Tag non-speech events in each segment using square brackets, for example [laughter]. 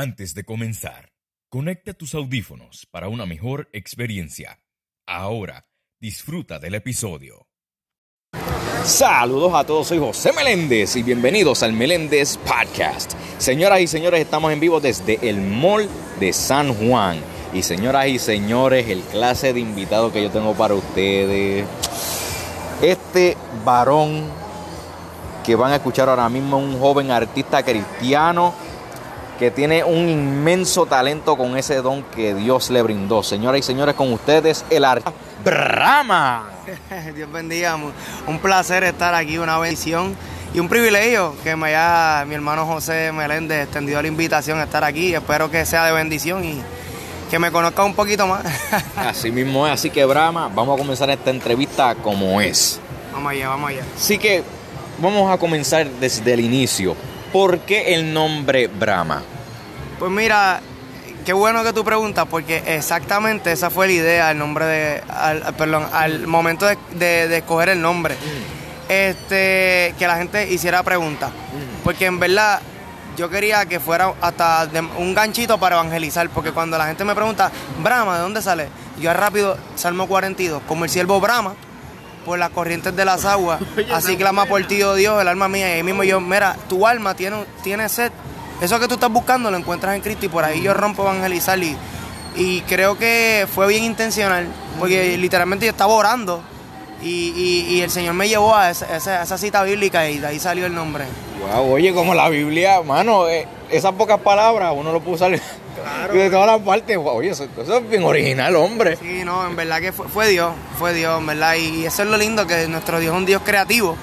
Antes de comenzar, conecta tus audífonos para una mejor experiencia. Ahora, disfruta del episodio. Saludos a todos, soy José Meléndez y bienvenidos al Meléndez Podcast. Señoras y señores, estamos en vivo desde el Mall de San Juan. Y señoras y señores, el clase de invitado que yo tengo para ustedes. Este varón que van a escuchar ahora mismo, un joven artista cristiano que tiene un inmenso talento con ese don que Dios le brindó. Señoras y señores, con ustedes el artista Brahma. [laughs] Dios bendiga, un placer estar aquí, una bendición y un privilegio que me haya mi hermano José Meléndez extendido la invitación a estar aquí. Espero que sea de bendición y que me conozca un poquito más. [laughs] Así mismo es, así que Brahma, vamos a comenzar esta entrevista como es. Vamos allá, vamos allá. Así que vamos a comenzar desde el inicio. ¿Por qué el nombre Brahma? Pues mira, qué bueno que tú preguntas, porque exactamente esa fue la idea, el nombre de, al, perdón, al momento de, escoger el nombre. Este, que la gente hiciera preguntas. Porque en verdad yo quería que fuera hasta un ganchito para evangelizar, porque cuando la gente me pregunta, Brahma, ¿de dónde sale? Yo rápido, Salmo 42, como el siervo Brahma, por las corrientes de las aguas. [laughs] Así clama por ti, oh Dios, el alma mía. Y ahí mismo yo, mira, tu alma tiene, tiene sed. Eso que tú estás buscando lo encuentras en Cristo y por ahí yo rompo evangelizar y, y creo que fue bien intencional, porque literalmente yo estaba orando y, el Señor me llevó a esa, cita bíblica y de ahí salió el nombre. Wow, oye, como la Biblia, mano, eh, esas pocas palabras uno lo puso usar de todas las partes. Oye, eso, es bien original, hombre. Sí, no, en verdad que fue, Dios, fue Dios, en verdad. Y eso es lo lindo, que nuestro Dios es un Dios creativo.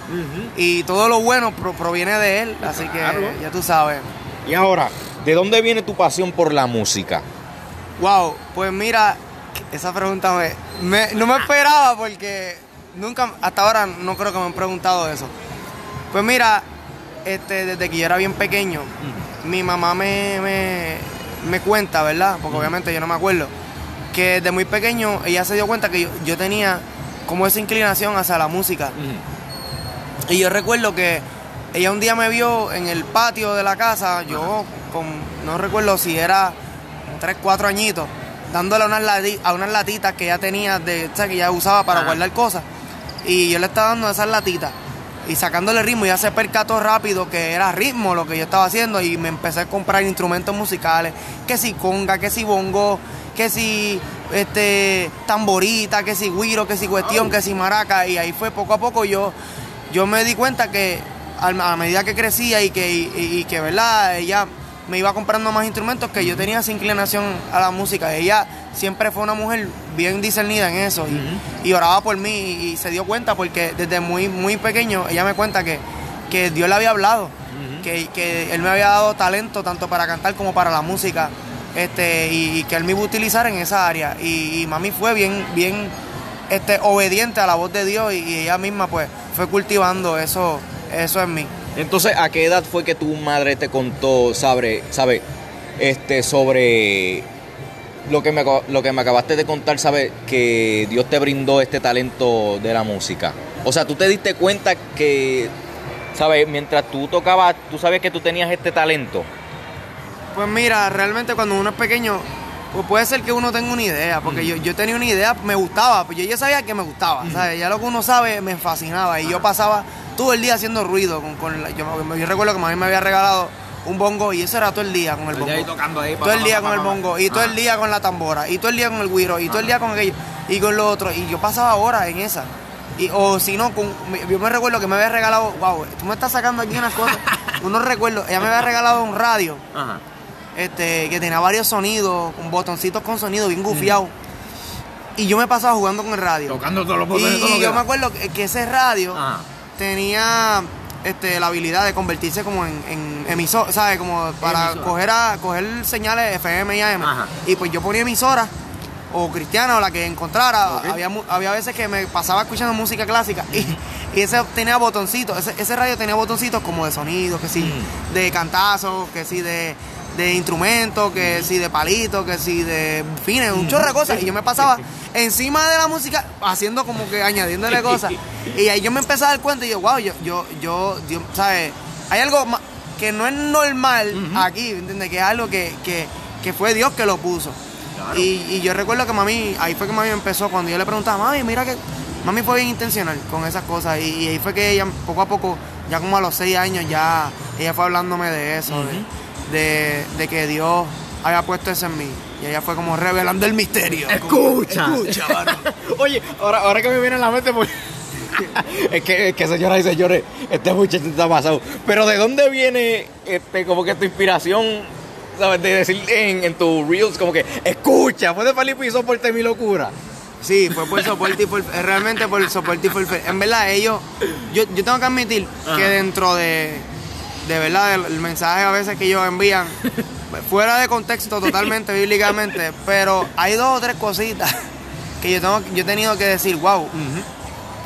Y todo lo bueno proviene de Él, así que ya tú sabes. Y ahora, ¿de dónde viene tu pasión por la música? Wow, pues mira, esa pregunta me, no me esperaba porque nunca, hasta ahora no creo que me han preguntado eso. Pues mira, este, desde que yo era bien pequeño, mi mamá me, me, cuenta, ¿verdad? Porque obviamente yo no me acuerdo, que desde muy pequeño ella se dio cuenta que yo, tenía como esa inclinación hacia la música. Y yo recuerdo que ella un día me vio en el patio de la casa, yo con, no recuerdo si era 3, 4 añitos, dándole unas a unas latitas que ella tenía, de, o sea, que ella usaba para guardar cosas. Y yo le estaba dando esas latitas y sacándole ritmo. Y ya se percató rápido que era ritmo lo que yo estaba haciendo. Y me empecé a comprar instrumentos musicales. Que si conga, que si bongo, que si este tamborita, que si guiro, que si cuestión, que si maraca. Y ahí fue poco a poco yo, yo me di cuenta que a medida que crecía y que, y, que verdad, ella me iba comprando más instrumentos que yo tenía esa inclinación a la música. Ella siempre fue una mujer bien discernida en eso y, oraba por mí y, se dio cuenta porque desde muy, muy pequeño ella me cuenta que, que Dios le había hablado, que, Él me había dado talento tanto para cantar como para la música este, y, que Él me iba a utilizar en esa área. Y, mami fue bien, bien este, obediente a la voz de Dios y, ella misma pues fue cultivando eso, eso en mí. Entonces, ¿a qué edad fue que tu madre te contó, sabe, sabe, este, sobre lo que, me, lo que me acabaste de contar, ¿sabes? Que Dios te brindó este talento de la música. O sea, tú te diste cuenta que, ¿sabes? Mientras tú tocabas, tú sabes que tú tenías este talento. Pues mira, realmente cuando uno es pequeño, pues puede ser que uno tenga una idea, porque yo, yo tenía una idea, me gustaba, pues yo ya sabía que me gustaba, ¿sabes? Ya lo que uno sabe me fascinaba y yo pasaba todo el día haciendo ruido con, con yo, yo, recuerdo que mí me había regalado un bongo y eso era todo el día con el bongo. todo el día con el bongo y todo el día con la tambora y todo el día con el guiro y todo el día con aquello y con lo otro y yo pasaba horas en esa. Y, o si no, con, yo me recuerdo que me había regalado, wow, tú me estás sacando aquí unas cosas, [laughs] unos recuerdos, ella me había regalado un radio, este, que tenía varios sonidos, con botoncitos con sonido bien gufiado. Y yo me pasaba jugando con el radio. Tocando todos los botones. Y, yo me acuerdo que, ese radio tenía este, la habilidad de convertirse como en, emisor, ¿sabes? Como para coger a coger señales FM y AM. Y pues yo ponía emisora o cristiana o la que encontrara. Había, había veces que me pasaba escuchando música clásica y, y ese tenía botoncitos. Ese, radio tenía botoncitos como de sonidos, que sí, de cantazos, que sí, de, de instrumentos, que sí, de palitos, que sí, de fines, un chorro de cosas. Y yo me pasaba [laughs] encima de la música haciendo como que añadiéndole cosas. [laughs] Y ahí yo me empecé a dar cuenta y yo, wow, yo, yo, yo, ¿sabes? Hay algo que no es normal aquí, ¿entiendes? Que es algo que, que, que fue Dios que lo puso. Claro. Y, y yo recuerdo que mami, ahí fue que mami empezó, cuando yo le preguntaba, mami, mira que mami fue bien intencional con esas cosas. Y, y ahí fue que ella poco a poco, ya como a los seis años, ya ella fue hablándome de eso, de, de, de que Dios había puesto eso en mí. Y ella fue como revelando el misterio. Escucha. Escucha, varón. [laughs] Oye, ahora, ahora que me viene a la mente, pues. [laughs] es, que, es que, señoras y señores, este muchacho está pasado. Pero ¿de dónde viene este, como que tu inspiración? ¿Sabes? De decir en, en tus reels, como que, escucha, fue de Felipe y soporte mi locura. Sí, fue por soporte y por realmente por soporte y por. En verdad, ellos, yo, yo tengo que admitir Ajá. que dentro de, de verdad, el, el mensaje a veces que ellos envían, [laughs] fuera de contexto totalmente, [laughs] bíblicamente, pero hay dos o tres cositas [laughs] que yo tengo, yo he tenido que decir, wow,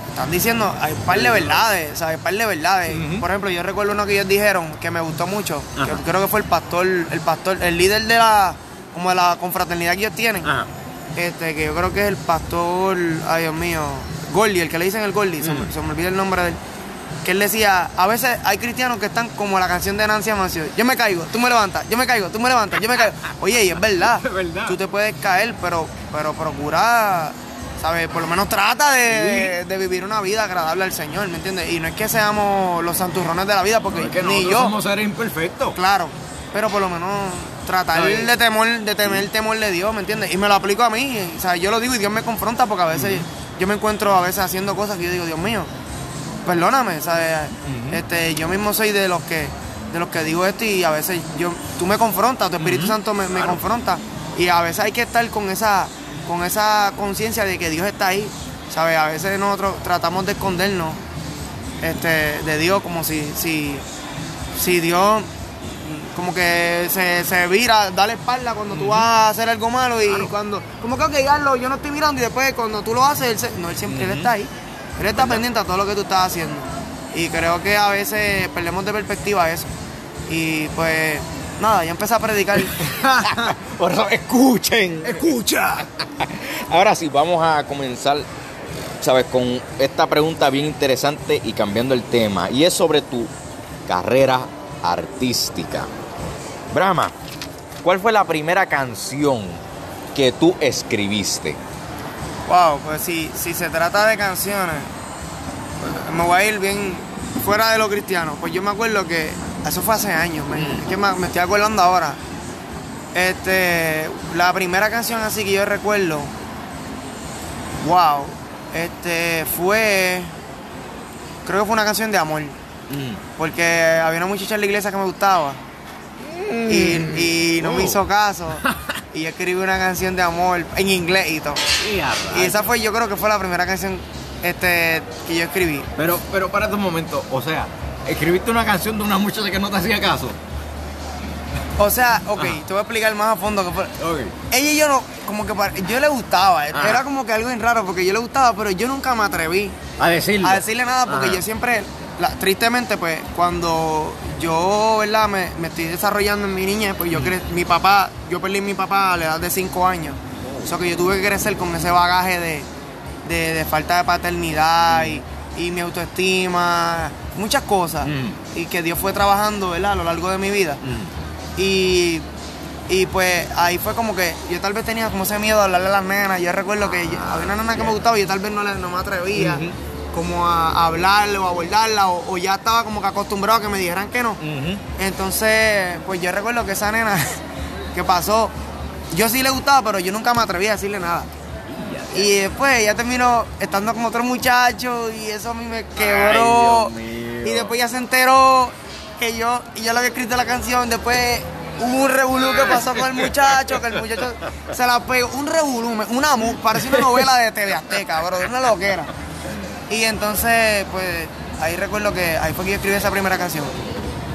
están diciendo, hay un par de verdades, ¿sabes? Un par de verdades. Por ejemplo, yo recuerdo uno que ellos dijeron que me gustó mucho, que creo que fue el pastor, el pastor, el líder de la, como de la confraternidad que ellos tienen Ajá. este, que yo creo que es el pastor, ay Dios mío, Gordy, el que le dicen el Gordy, se, se me olvida el nombre de él. Que él decía, a veces hay cristianos que están como la canción de Nancy Amancio, yo me caigo, tú me levantas, yo me caigo, tú me levantas, yo me caigo. Oye, y es verdad, [laughs] Es verdad. tú te puedes caer, pero, pero procura, ¿sabes? Por lo menos trata de, de- de vivir una vida agradable al Señor, ¿me entiendes? Y no es que seamos los santurrones de la vida, porque Es que ni yo, somos seres imperfectos. Claro, pero por lo menos tratar de temor, de tener el temor de Dios, ¿me entiendes? Y me lo aplico a mí, o sea, yo lo digo y Dios me confronta porque a veces yo me encuentro a veces haciendo cosas que yo digo, Dios mío, perdóname, ¿sabes? Este, yo mismo soy de los que de los que digo esto y a veces yo tú me confrontas, tu Espíritu Santo me, me Claro. confronta y a veces hay que estar con esa con esa conciencia de que Dios está ahí, ¿sabes? A veces nosotros tratamos de escondernos este, de Dios como si, si, si Dios como que se, se vira, da la espalda cuando tú vas a hacer algo malo y cuando, como que ok, yo no estoy mirando y después cuando tú lo haces, él, se- no, él siempre él está ahí, él está pendiente a todo lo que tú estás haciendo y creo que a veces perdemos de perspectiva eso y pues nada, ya empecé a predicar. [laughs] Por eso, escuchen. Escucha. [laughs] Ahora sí, vamos a comenzar, ¿sabes? Con esta pregunta bien interesante y cambiando el tema. Y es sobre tu carrera artística. Brahma, ¿cuál fue la primera canción que tú escribiste? Wow, pues si, si se trata de canciones, pues, me voy a ir bien fuera de lo cristiano. Pues yo me acuerdo que eso fue hace años, me, es que me, me estoy acordando ahora. Este, la primera canción así que yo recuerdo, wow, este fue, creo que fue una canción de amor, porque había una muchacha en la iglesia que me gustaba y, y no me Oh. hizo caso. [laughs] Y yo escribí una canción de amor en inglés y todo. Y esa fue, yo creo que fue la primera canción este, que yo escribí. Pero, pero para un momento, o sea, escribiste una canción de una muchacha que no te hacía caso. O sea, ok, Ajá. te voy a explicar más a fondo. Que fue. Ella y yo no, como que para- yo le gustaba. Ajá. Era como que algo bien raro porque yo le gustaba, pero yo nunca me atreví A decirlo. a decirle nada porque Ajá. yo siempre, la- tristemente, pues cuando yo, ¿verdad? Me, me estoy desarrollando en mi niñez, pues yo cre- mi papá, yo perdí a mi papá a la edad de 5 años. O sea que yo tuve que crecer con ese bagaje de, de- de falta de paternidad y, y mi autoestima, muchas cosas. Mm. Y que Dios fue trabajando, ¿verdad? A lo largo de mi vida. Mm. Y, y pues ahí fue como que yo tal vez tenía como ese miedo a hablarle a las nenas. Yo recuerdo que yo- había una nena que me gustaba y yo tal vez no, le- no me atrevía. Como a, hablarle o a abordarla o, o ya estaba como que acostumbrado a que me dijeran que no. Entonces, pues yo recuerdo que esa nena [laughs] que pasó, yo sí le gustaba, pero yo nunca me atreví a decirle nada. Y después ella terminó estando con otro muchacho y eso a mí me quebró. Ay, y después ya se enteró que yo, y yo le había escrito la canción. Después hubo un revolú que pasó con el muchacho, que el muchacho se la pegó. Un revolú, una parecía una novela de TV Azteca, bro, una loquera. Y entonces, pues, ahí recuerdo que ahí fue que yo escribí esa primera canción.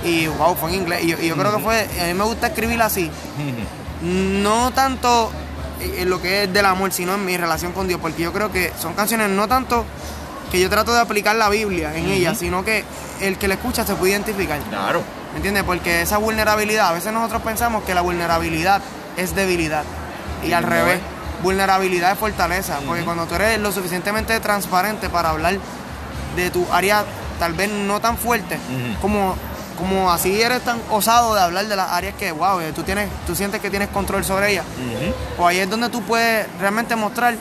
Y wow, fue en inglés. Y yo, y yo creo que fue, a mí me gusta escribirla así. [laughs] No tanto en lo que es del amor, sino en mi relación con Dios. Porque yo creo que son canciones no tanto que yo trato de aplicar la Biblia en ellas, sino que el que la escucha se puede identificar. Claro. ¿Me entiendes? Porque esa vulnerabilidad, a veces nosotros pensamos que la vulnerabilidad es debilidad. Y al no revés, es. Vulnerabilidad es fortaleza. Porque cuando tú eres lo suficientemente transparente para hablar de tu área tal vez no tan fuerte, como como así eres tan osado de hablar de las áreas que, wow, eh, tú, tienes, tú sientes que tienes control sobre ellas, pues ahí es donde tú puedes realmente mostrar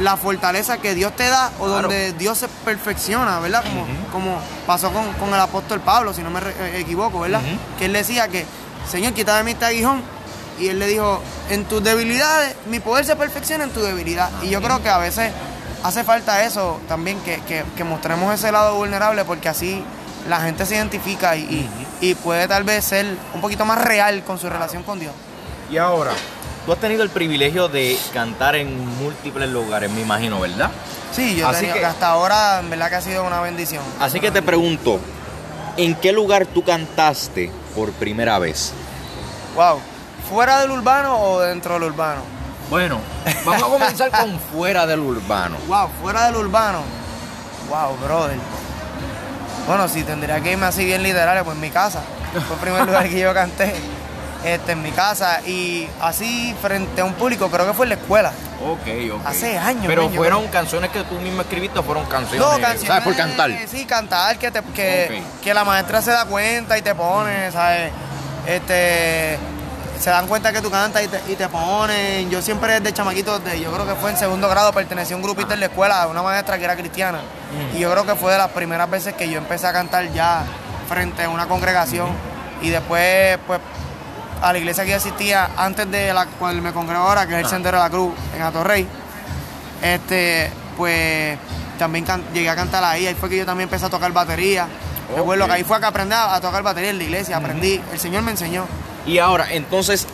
la fortaleza que Dios te da o Claro. donde Dios se perfecciona, ¿verdad? Como, como pasó con, con el apóstol Pablo, si no me eh, equivoco, ¿verdad? Que él decía que, Señor, quita de mí este aguijón. Y él le dijo, en tus debilidades, mi poder se perfecciona en tu debilidad. Y yo creo que a veces hace falta eso también, que, que- que mostremos ese lado vulnerable, porque así la gente se identifica y, y- y puede tal vez ser un poquito más real con su relación con Dios. Y ahora, tú has tenido el privilegio de cantar en múltiples lugares, me imagino, ¿verdad? Sí, yo he Así tenido- que- que hasta ahora en verdad que ha sido una bendición. Así que te pregunto, ¿en qué lugar tú cantaste por primera vez? Wow, ¿fuera del urbano o dentro del urbano? Bueno, vamos a comenzar con fuera del urbano. Wow, fuera del urbano. Wow, brother. Bueno, si tendría que irme así bien literal, pues en mi casa. Fue el primer [laughs] lugar que yo canté. Este, en mi casa. Y así frente a un público, creo que fue en la escuela. Ok, ok. Hace años, Pero man, fueron canciones que tú mismo escribiste o fueron canciones, No, canciones. ¿sabes? Por cantar. Sí, cantar, que, te, que, que la maestra se da cuenta y te pone, ¿sabes? Este. Se dan cuenta que tú cantas y te, y te ponen. Yo siempre desde chamaquito, de, yo creo que fue en segundo grado, pertenecí a un grupito en la escuela, una maestra que era cristiana. Y yo creo que fue de las primeras veces que yo empecé a cantar ya frente a una congregación. Y después, pues, a la iglesia que yo asistía antes de la cual me congrego ahora, que es el Ah. Sendero de la Cruz, en Atorrey este, pues también can- llegué a cantar ahí, ahí fue que yo también empecé a tocar batería. Ok. Recuerdo que ahí fue que aprendí a, a tocar batería en la iglesia, aprendí, el Señor me enseñó. Y ahora, entonces,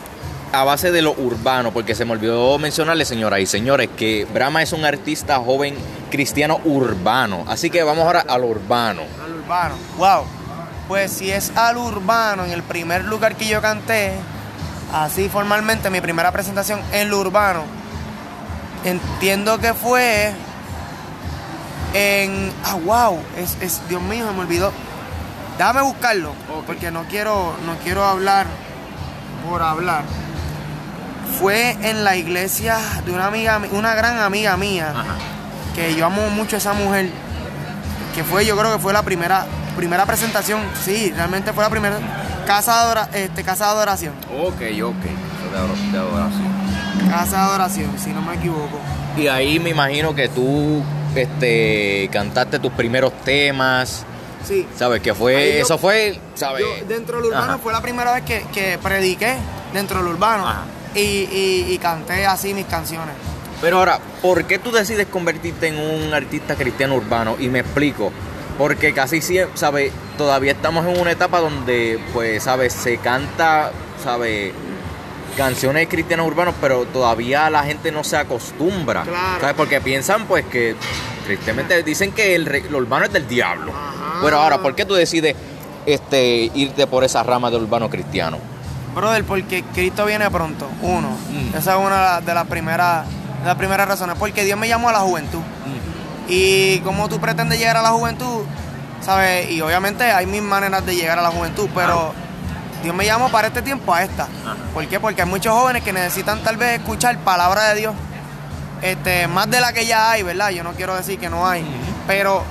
a base de lo urbano, porque se me olvidó mencionarle, señoras y señores, que Brahma es un artista joven cristiano urbano. Así que vamos ahora al urbano. Al urbano. Wow. Pues si es al urbano, en el primer lugar que yo canté, así formalmente, mi primera presentación en lo urbano, entiendo que fue en. Ah, wow. Es, es- Dios mío, se me olvidó. Déjame buscarlo. Porque no quiero, no quiero hablar por hablar. Fue en la iglesia de una amiga, mi- una gran amiga mía Ajá. que yo amo mucho a esa mujer, que fue, yo creo que fue la primera, primera presentación, sí, realmente fue la primera casa de, este, casa de adoración, Ok, ok. De adoración. casa de adoración, si no me equivoco. Y ahí me imagino que tú este, cantaste tus primeros temas. Sí. ¿Sabes? Que fue. Ahí yo- eso fue. ¿Sabes? Yo, dentro del urbano Ajá. fue la primera vez que, que prediqué dentro del urbano Ajá. y, y- y canté así mis canciones. Pero ahora, ¿por qué tú decides convertirte en un artista cristiano urbano? Y me explico. Porque casi siempre, ¿sabes? Todavía estamos en una etapa donde, pues, ¿sabes? Se canta, ¿sabes? Canciones cristianos urbanos, pero todavía la gente no se acostumbra. Claro. ¿Sabes? Porque piensan, pues, que tristemente dicen que el, lo urbano es del diablo. Ajá. Pero ahora, ¿por qué tú decides este, irte por esa rama del urbano cristiano? Brother, porque Cristo viene pronto, uno. Mm. Esa es una de las primeras, de las primeras razones. Porque Dios me llamó a la juventud. Y como tú pretendes llegar a la juventud, ¿sabes? Y obviamente hay mil maneras de llegar a la juventud, pero Dios me llamó para este tiempo a esta. ¿Por qué? Porque hay muchos jóvenes que necesitan tal vez escuchar palabra de Dios, este, más de la que ya hay, ¿verdad? Yo no quiero decir que no hay, pero,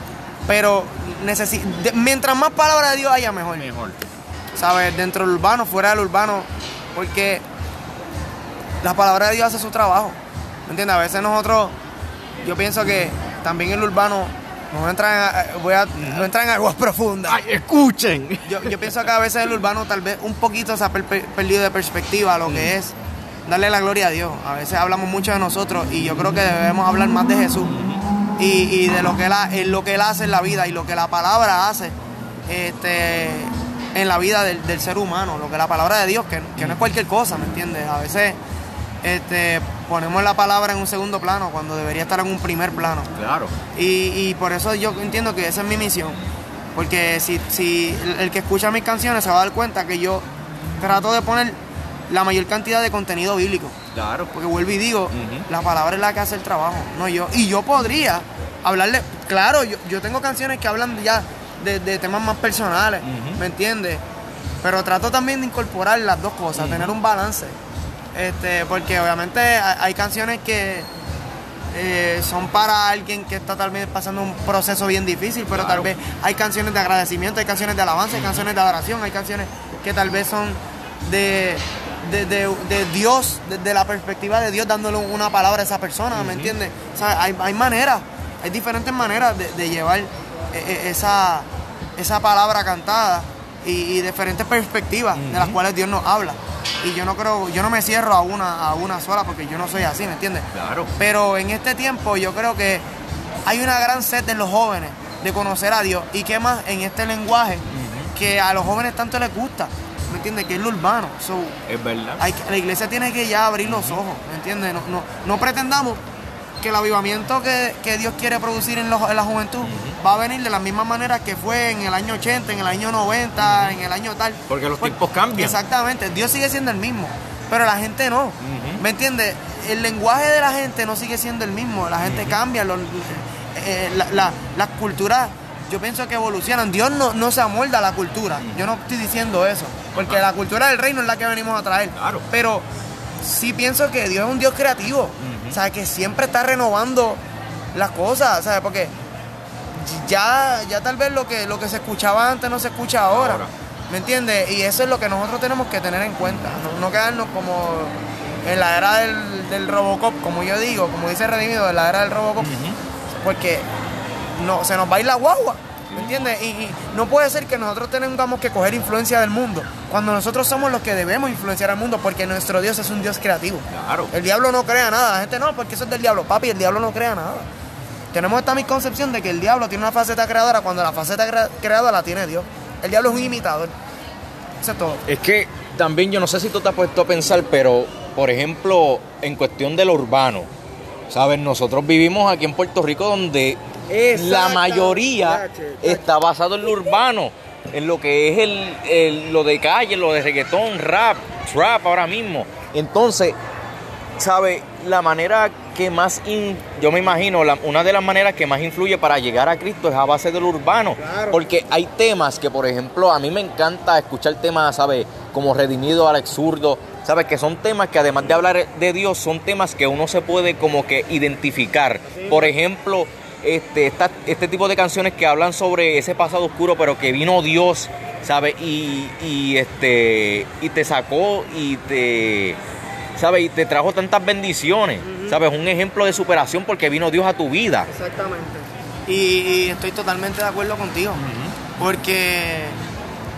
pero necesi- de- mientras más palabra de Dios haya, mejor. Mejor. ¿sabes? Dentro del urbano, fuera del urbano, porque la palabra de Dios hace su trabajo. ¿Me entiendes? A veces nosotros, yo pienso que también el urbano no entra en, voy a, no en aguas profundas. escuchen! Yo, yo pienso que a veces el urbano tal vez un poquito se ha per- per- perdido de perspectiva lo que es darle la gloria a Dios. A veces hablamos mucho de nosotros y yo creo que debemos hablar más de Jesús y, y de lo que, él, ha- lo que Él hace en la vida y lo que la palabra hace este, en la vida del, del ser humano, lo que la palabra de Dios, que, que no es cualquier cosa, ¿me entiendes? A veces este, ponemos la palabra en un segundo plano cuando debería estar en un primer plano. Claro. Y, y por eso yo entiendo que esa es mi misión. Porque si, si el que escucha mis canciones se va a dar cuenta que yo trato de poner la mayor cantidad de contenido bíblico. Claro. Porque vuelvo y digo, Ujú. la palabra es la que hace el trabajo, no yo. Y yo podría hablarle, claro, yo, yo tengo canciones que hablan ya de, de temas más personales. ¿me entiendes? Pero trato también de incorporar las dos cosas, tener un balance. Este, porque obviamente hay, hay canciones que, eh, son para alguien que está tal vez pasando un proceso bien difícil, pero tal vez hay canciones de agradecimiento, hay canciones de alabanza, hay canciones de adoración, hay canciones que tal vez son de, de, de- de Dios, desde la perspectiva de Dios dándole una palabra a esa persona, ¿me entiendes? O sea, hay, hay maneras, hay diferentes maneras de, de llevar eh, eh, esa, esa palabra cantada y, y diferentes perspectivas de las cuales Dios nos habla. Y yo no creo, yo no me cierro a una, a una sola porque yo no soy así, ¿me entiendes? Claro. Pero en este tiempo yo creo que hay una gran sed en los jóvenes de conocer a Dios. Y qué más en este lenguaje que a los jóvenes tanto les gusta, ¿me entiendes? Que es lo urbano. So, Es verdad. hay la iglesia tiene que ya abrir los ojos, ¿me entiendes? No, no, no pretendamos que el avivamiento que, que Dios quiere producir en, los- en la juventud va a venir de la misma manera que fue en el año 80, en el año 90, en el año tal. Porque los Pues- tiempos cambian. Exactamente, Dios sigue siendo el mismo, pero la gente no. ¿Me entiendes? El lenguaje de la gente no sigue siendo el mismo, la gente cambia, los- eh, la- la- las culturas, yo pienso que evolucionan. Dios no, no se amolda a la cultura, yo no estoy diciendo eso, porque la cultura del reino es la que venimos a traer. Claro. Pero sí pienso que Dios es un Dios creativo, o sea, que siempre está renovando las cosas, ¿sabes? Porque ya, ya tal vez lo que, lo que se escuchaba antes no se escucha ahora. Ahora. ¿Me entiendes? Y eso es lo que nosotros tenemos que tener en cuenta. No, no quedarnos como en la era del, del Robocop, como yo digo, como dice Redimido, en la era del Robocop. Porque no, se nos va a ir la guagua. ¿Me entiendes? Y, y no puede ser que nosotros tengamos que coger influencia del mundo. Cuando nosotros somos los que debemos influenciar al mundo, porque nuestro Dios es un Dios creativo. Claro. El diablo no crea nada. La gente no, porque eso es del diablo. Papi, el diablo no crea nada. Tenemos esta misconcepción de que el diablo tiene una faceta creadora cuando la faceta crea- creadora la tiene Dios. El diablo es un imitador. Eso es todo. Es que también yo no sé si tú te has puesto a pensar, pero por ejemplo, en cuestión de lo urbano, ¿sabes? Nosotros vivimos aquí en Puerto Rico donde la mayoría está basado en lo urbano, en lo que es el, el- lo de calle, lo de reggaetón, rap, trap ahora mismo. Entonces, ¿sabe? La manera que más, in- yo me imagino, la- una de las maneras que más influye para llegar a Cristo es a base de lo urbano. Claro. Porque hay temas que, por ejemplo, a mí me encanta escuchar temas, ¿sabes? Como Redimido, Alex Zurdo, ¿sabes? Que son temas que además de hablar de Dios, son temas que uno se puede como que identificar. Por ejemplo, este, esta- este tipo de canciones que hablan sobre ese pasado oscuro, pero que vino Dios, ¿sabes? Y, y, este, y te sacó y te... ¿Sabes? Y te trajo tantas bendiciones. ¿Sabes? Un ejemplo de superación porque vino Dios a tu vida. Exactamente. Y, y estoy totalmente de acuerdo contigo. Porque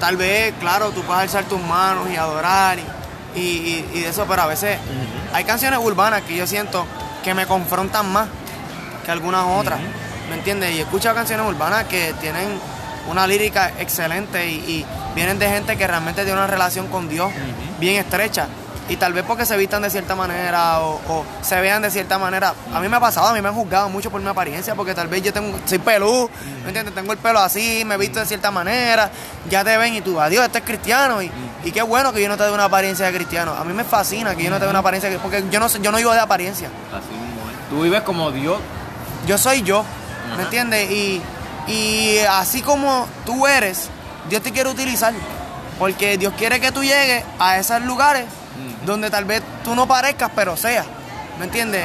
tal vez, claro, tú puedes alzar tus manos y adorar y, y- y- de eso, pero a veces hay canciones urbanas que yo siento que me confrontan más que algunas otras. ¿Me entiendes? Y he escuchado canciones urbanas que tienen una lírica excelente y, y vienen de gente que realmente tiene una relación con Dios bien estrecha. Y tal vez porque se vistan de cierta manera o, o se vean de cierta manera. A mí me ha pasado, a mí me han juzgado mucho por mi apariencia, porque tal vez yo tengo, soy pelú, ¿me entiendes? Tengo el pelo así, me visto de cierta manera, ya te ven y tú, adiós, este es cristiano. Y, y qué bueno que yo no te dé una apariencia de cristiano. A mí me fascina que yo no te dé una apariencia, de- porque yo no, yo no vivo de apariencia Así mismo Tú vives como Dios. Yo soy yo, ¿me entiendes? Y, y así como tú eres, Dios te quiere utilizar. Porque Dios quiere que tú llegues a esos lugares donde tal vez tú no parezcas, pero seas. ¿Me entiendes?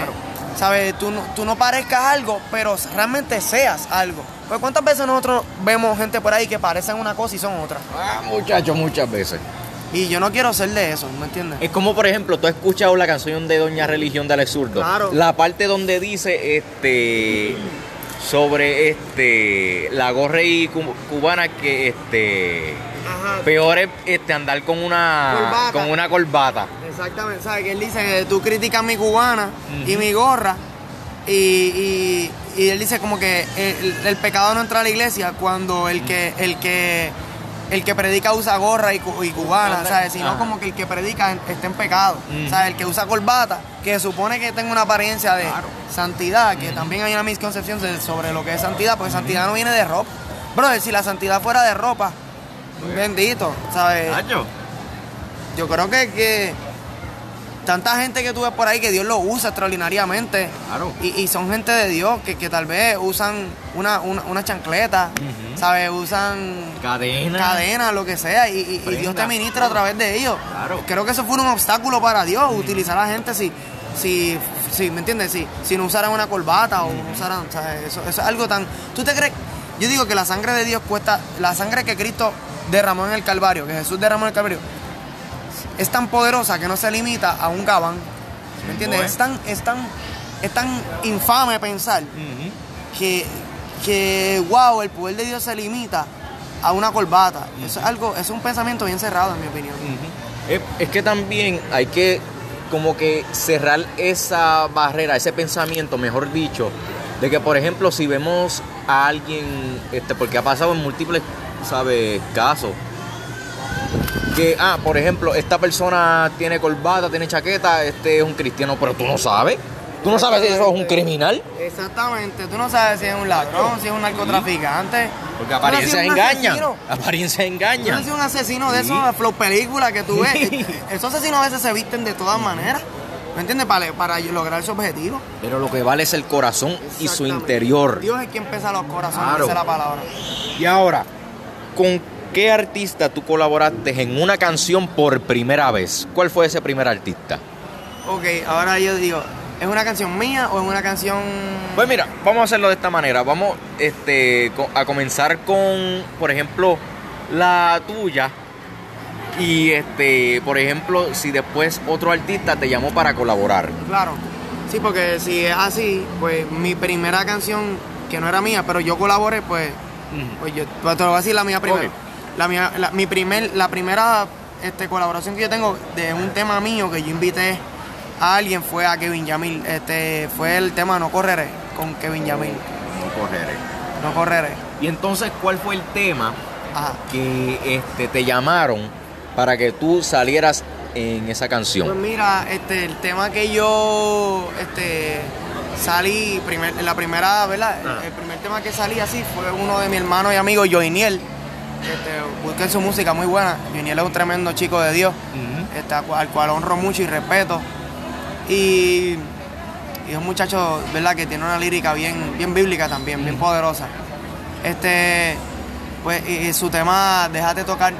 ¿Sabes? Tú no, tú no parezcas algo, pero realmente seas algo. Pues cuántas veces nosotros vemos gente por ahí que parecen una cosa y son otra. Ah, muchachos, muchas veces. Y yo no quiero ser de eso, ¿me entiendes? Es como, por ejemplo, tú has escuchado la canción de Doña Religión de Alex Zurdo. Claro. La parte donde dice este sobre este la gorra y cu- cubana que este Ajá. peor es este andar con una Corbata. con una corbata. Exactamente, ¿sabes? Que él dice que tú criticas mi cubana y mi gorra. Y, y- y él dice como que el, el pecado no entra a la iglesia cuando el que el que el que predica usa gorra y, cu- y cubana. ¿sabes? Sino Ajá. como que el que predica está en pecado. Ujú. ¿Sabes? El que usa corbata, que supone que tenga una apariencia de Claro. santidad, que también hay una misconcepción sobre lo que es santidad, porque santidad no viene de ropa. Brother, si la santidad fuera de ropa, bendito, ¿sabes? Yo creo que, que tanta gente que tú ves por ahí que Dios lo usa extraordinariamente. Claro. Y, y son gente de Dios que, que tal vez usan una, una, una chancleta, Ujú. ¿sabes? Usan Cadena. cadenas, lo que sea, y, y- Dios te ministra a través de ellos. Claro. Creo que eso fue un obstáculo para Dios, utilizar a la gente si, si sí, ¿me entiendes? Sí, si no usaran una corbata o no usaran, o sea, eso, eso es algo tan... ¿Tú te crees? Yo digo que la sangre de Dios cuesta, la sangre que Cristo derramó en el Calvario, que Jesús derramó en el Calvario, es tan poderosa que no se limita a un gabán. ¿Me entiendes? pues. Es tan, es tan, es tan infame pensar que, que, wow, el poder de Dios se limita a una corbata. Eso es algo, es un pensamiento bien cerrado, en mi opinión. Es, es que también hay que como que cerrar esa barrera, ese pensamiento, mejor dicho, de que por ejemplo si vemos a alguien, este, porque ha pasado en múltiples, ¿sabes? casos, que, ah, por ejemplo, esta persona tiene corbata, tiene chaqueta, este es un cristiano, pero tú no sabes, tú no sabes si eso es un criminal, Exactamente, tú no sabes si es un ladrón, si es un narcotraficante. porque no un engañan, asesino. apariencias Tú no un asesino de esos flow películas que tú ves. Esos asesinos a veces se visten de todas maneras. ¿Me entiendes? Para, para lograr su objetivo. Pero lo que vale es el corazón y su interior. Dios es quien pesa los corazones, Claro. dice la palabra. Y ahora, ¿con qué artista tú colaboraste en una canción por primera vez? ¿Cuál fue ese primer artista? Ok, ahora yo digo, ¿es una canción mía o es una canción. Pues mira, vamos a hacerlo de esta manera. Vamos este, a comenzar con, por ejemplo, la tuya. Y este, por ejemplo, si después otro artista te llamó para colaborar. Claro. Sí, porque si es así, pues mi primera canción, que no era mía, pero yo colaboré, pues. Pues yo pues te lo voy a decir la mía primero. La mía, la, mi primer, la primera este, colaboración que yo tengo de un tema mío que yo invité a alguien fue a Kevin Yamil. Este fue el tema No correré con Kevin Yamil. No correré. No correré. Y entonces, ¿cuál fue el tema Ajá. que este, te llamaron para que tú salieras en esa Pues canción? mira, este, el tema que yo este, salí, primer, la primera, ¿verdad? Ah. El primer tema que salí así fue uno de mi hermano y amigo Joiniel. Este, busquen su música muy buena. Joiniel es un tremendo chico de Dios, este, al cual- al cual honro mucho y respeto. Y, y es un muchacho, ¿verdad? Que tiene una lírica bien, bien bíblica también, bien poderosa. Este, pues, y, y su tema, Déjate tocar,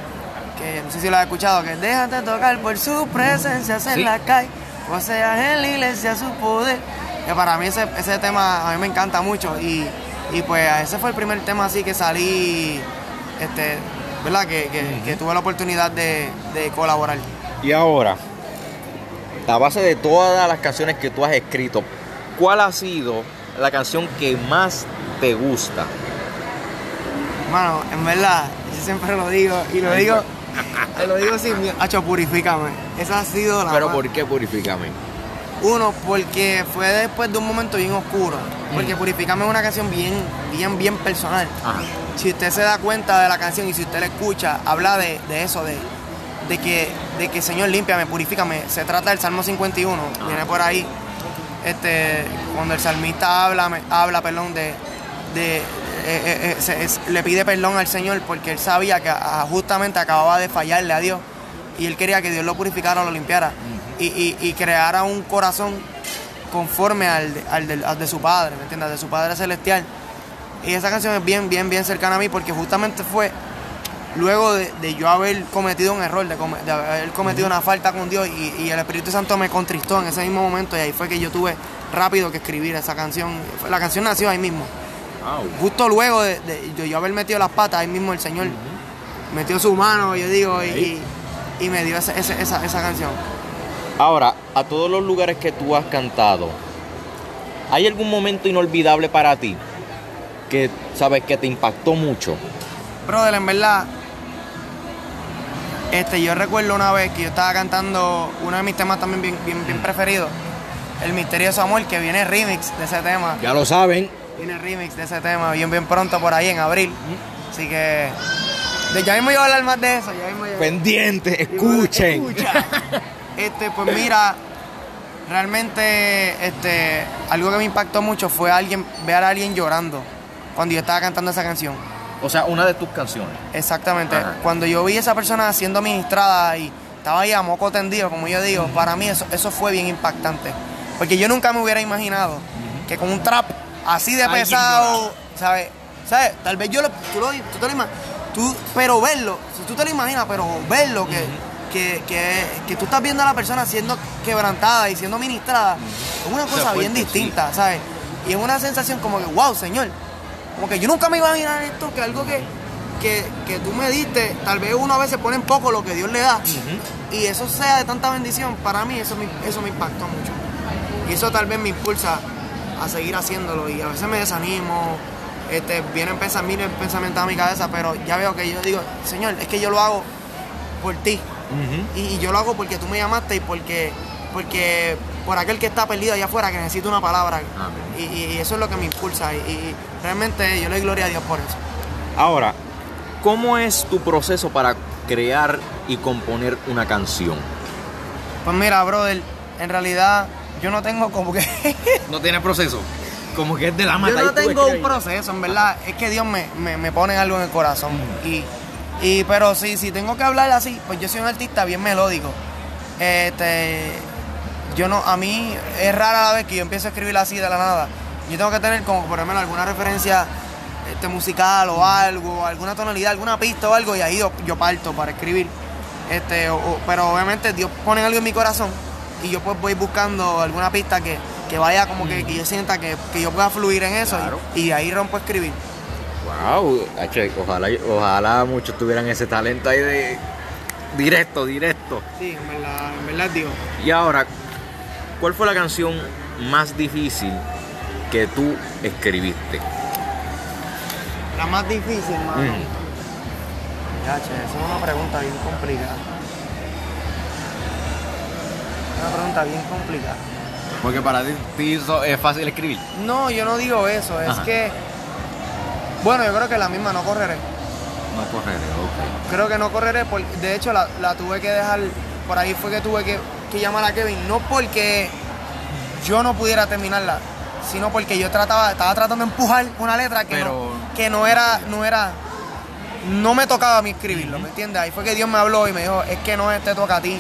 que no sé si lo has escuchado, que déjate tocar por su presencia Sí. en la calle, o sea, en la iglesia su poder. Que para mí ese, ese tema a mí me encanta mucho y, y pues ese fue el primer tema así que salí, este, ¿verdad? Que, que- que tuve la oportunidad de, de colaborar. Y ahora, a base de todas las canciones que tú has escrito, ¿cuál ha sido la canción que más te gusta? Mano, en verdad, yo siempre lo digo y lo digo, te lo digo sin miedo. Hacho, purifícame. Esa ha sido la Pero más- ¿por qué Purifícame? Uno, porque fue después de un momento bien oscuro. Porque Mm. Purifícame es una canción bien, bien, bien personal. Ajá. Si usted se da cuenta de la canción y si usted la escucha, habla de, de eso, de, de que, de que Señor, límpiame, purifícame. Se trata del Salmo 51, viene por ahí. Este, cuando el salmista habla, me- habla perdón, de, de- eh, eh, eh, se- es- le pide perdón al Señor porque él sabía que ah, justamente acababa de fallarle a Dios y él quería que Dios lo purificara, lo limpiara y, y- y creara un corazón conforme al de, al de su Padre, ¿me entiendes? De su Padre Celestial. Y esa canción es bien, bien, bien cercana a mí porque justamente fue luego de, de yo haber cometido un error, de, come- de haber cometido una falta con Dios y, y el Espíritu Santo me contristó en ese mismo momento y ahí fue que yo tuve rápido que escribir esa canción. La canción nació ahí mismo. Justo luego de, de yo, haber metido las patas, ahí mismo el Señor metió su mano, yo digo, y, y- y me dio esa canción. Ahora, a todos los lugares que tú has cantado, ¿hay algún momento inolvidable para ti que sabes que te impactó mucho? Brother, en verdad, este, yo recuerdo una vez que yo estaba cantando uno de mis temas también bien, bien, bien preferidos, El Misterioso Amor, que viene remix de ese tema. Ya lo saben. Viene remix de ese tema bien, bien pronto por ahí en abril. Así que ya mismo yo voy a hablar más de eso. Ya mismo yo- Pendiente, escuchen. Escucha. Este, pues mira, realmente este, algo que me impactó mucho fue alguien, ver a alguien llorando cuando yo estaba cantando esa canción. O sea, una de tus canciones. Exactamente. Ajá. Cuando yo vi a esa persona siendo ministrada y estaba ahí a moco tendido, como yo digo, para mí eso, eso fue bien impactante. Porque yo nunca me hubiera imaginado que con un trap así de Alguien pesado, ¿sabes? ¿Sabes? Tal vez yo lo, tú, lo, tú te lo imaginas, tú, pero verlo, si tú te lo imaginas, pero verlo, que, que, que, que tú estás viendo a la persona siendo quebrantada y siendo ministrada, es una cosa fuerte, bien distinta, ¿sabes? Y es una sensación como que, wow, Señor, como que yo nunca me iba a imaginar esto, que algo que, que, que tú me diste, tal vez uno a veces pone en poco lo que Dios le da, y eso sea de tanta bendición, para mí eso me, eso me impactó mucho. Y eso tal vez me impulsa a seguir haciéndolo, y a veces me desanimo, este, vienen pensamientos, pensamientos a mi cabeza, pero ya veo que yo digo, Señor, es que yo lo hago por ti. Y, y yo lo hago porque tú me llamaste y porque, porque por aquel que está perdido allá afuera que necesita una palabra. Y, y- y eso es lo que me impulsa. Y, y realmente yo le doy gloria a Dios por eso. Ahora, ¿cómo es tu proceso para crear y componer una canción? Pues mira, brother, en realidad yo no tengo como que... [laughs] No tiene proceso. Como que es de la yo mata. no tengo un proceso, en verdad. Es que Dios me, me, me pone algo en el corazón. Y, y pero sí, si tengo que hablar así, pues yo soy un artista bien melódico. Este, yo no, a mí es rara la vez que yo empiezo a escribir así de la nada. Yo tengo que tener como por ejemplo alguna referencia este, musical o algo, alguna tonalidad, alguna pista o algo, y ahí yo, yo parto para escribir. Este, o- o- pero obviamente Dios pone algo en mi corazón y yo pues voy buscando alguna pista que, que vaya como que, que yo sienta que, que yo pueda fluir en eso y- y, ahí rompo a escribir. Wow, ojalá, ojalá muchos tuvieran ese talento ahí de directo, directo. Sí, en verdad, en verdad Dios. Y ahora, ¿cuál fue la canción más difícil que tú escribiste? La más difícil, mano. Mm. Ya, che, esa es una pregunta bien complicada. Una pregunta bien complicada. Porque para ti eso es fácil escribir. No, yo no digo eso, es Ajá. que. Bueno, yo creo que la misma no correré. No correré, ok. Creo que no correré, porque de hecho la, la tuve que dejar. Por ahí fue que tuve que, que llamar a Kevin. No porque yo no pudiera terminarla, sino porque yo trataba, estaba tratando de empujar una letra que, Pero- no, que no era, no era. No me tocaba a mí escribirlo, ¿me entiendes? Ahí fue que Dios me habló y me dijo, es que no te toca a ti.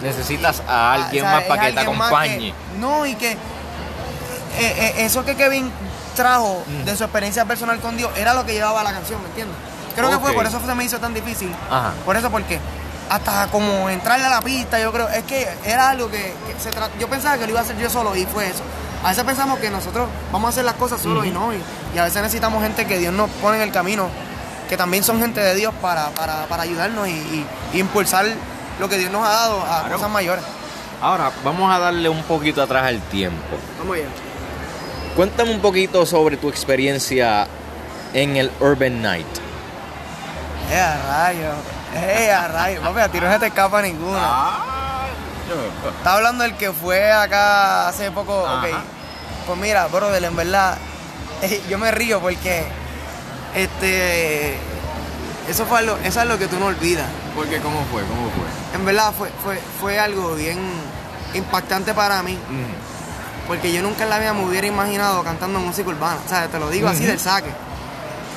Necesitas a alguien Ah, o sea, más para que te alguien acompañe. que- no, y que eh, eh, eso que Kevin trajo Mm. de su experiencia personal con Dios era lo que llevaba a la canción, ¿me entiendes? Creo que fue por eso se me hizo tan difícil. Ajá. Por eso, porque hasta como entrarle a la pista, yo creo, es que era algo que, que se yo pensaba que lo iba a hacer yo solo y fue eso. A veces pensamos que nosotros vamos a hacer las cosas solos y no, y, y a veces necesitamos gente que Dios nos pone en el camino, que también son gente de Dios para, para, para ayudarnos y, y- y impulsar lo que Dios nos ha dado a Claro. cosas mayores. Ahora, vamos a darle un poquito atrás al tiempo. Vamos allá. Cuéntame un poquito sobre tu experiencia en el Urban Night. ¡Eh, a rayo! ¡Eh, a rayo! Papi, a ti no se te escapa ninguna. Ah. Estaba hablando del que fue acá hace poco. Ajá. Ok. Pues mira, brother, en verdad, eh, yo me río porque. Este. Eso fue algo, eso es lo que tú no olvidas. Porque ¿cómo fue? ¿Cómo fue? En verdad fue, fue, fue algo bien impactante para mí. Porque yo nunca en la vida me hubiera imaginado cantando música urbana. O sea, te lo digo así del saque.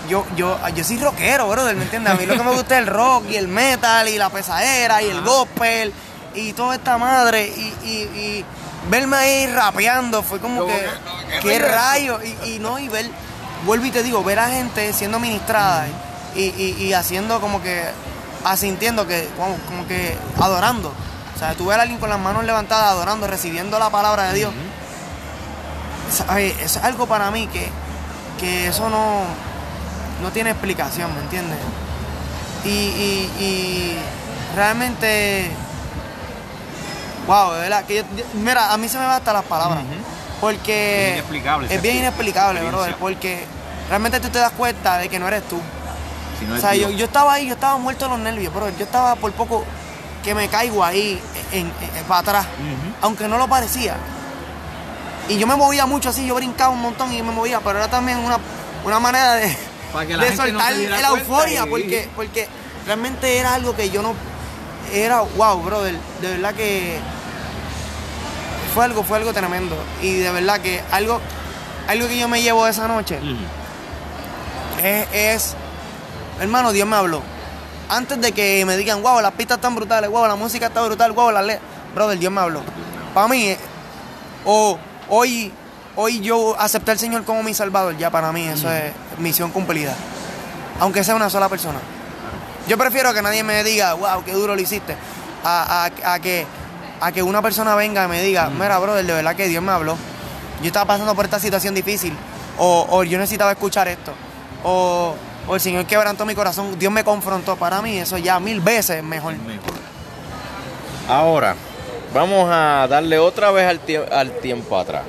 Yo, yo, yo soy rockero, brother, ¿me entiendes? A mí lo que me gusta es el rock y el metal y la pesadera y el gospel y toda esta madre. Y, y, y verme ahí rapeando fue como que, ¿qué rayos. Y, y no, y ver, vuelvo y te digo, ver a gente siendo ministrada y haciendo como que, asintiendo que, como, como que adorando. O sea, tú ver a alguien con las manos levantadas adorando, recibiendo la palabra de Dios. ¿Sabes? Es algo para mí que, que eso no, no tiene explicación, ¿me entiendes? Y, y- y realmente, wow, de verdad, que yo- yo- mira, a mí se me van hasta las palabras, porque Es inexplicable esa es bien inexplicable, brother, porque realmente tú te das cuenta de que no eres tú. Si no O sea, yo, yo estaba ahí, yo estaba muerto de los nervios, bro. Yo estaba por poco que me caigo ahí en, en- en- para atrás, aunque no lo parecía. Y yo me movía mucho así, yo brincaba un montón y me movía, pero era también una, una manera de, de no soltar la euforia, y- porque, porque realmente era algo que yo no. Era wow, brother. De verdad que. Fue algo, fue algo tremendo. Y de verdad que algo, algo que yo me llevo de esa noche es, es, hermano, Dios me habló. Antes de que me digan, wow, las pistas están brutales, wow, la música está brutal, wow, la le brother, Dios me habló. Para mí, eh, o hoy, hoy yo acepté al Señor como mi Salvador, ya para mí eso es misión cumplida. Aunque sea una sola persona. Yo prefiero que nadie me diga, wow, qué duro lo hiciste. a, a- a que, a que una persona venga y me diga, mira, brother, de verdad que Dios me habló. Yo estaba pasando por esta situación difícil. O, o yo necesitaba escuchar esto. O, o el Señor quebrantó mi corazón. Dios me confrontó. Para mí eso ya mil veces mejor. Ahora, vamos a darle otra vez al, tie- al tiempo atrás.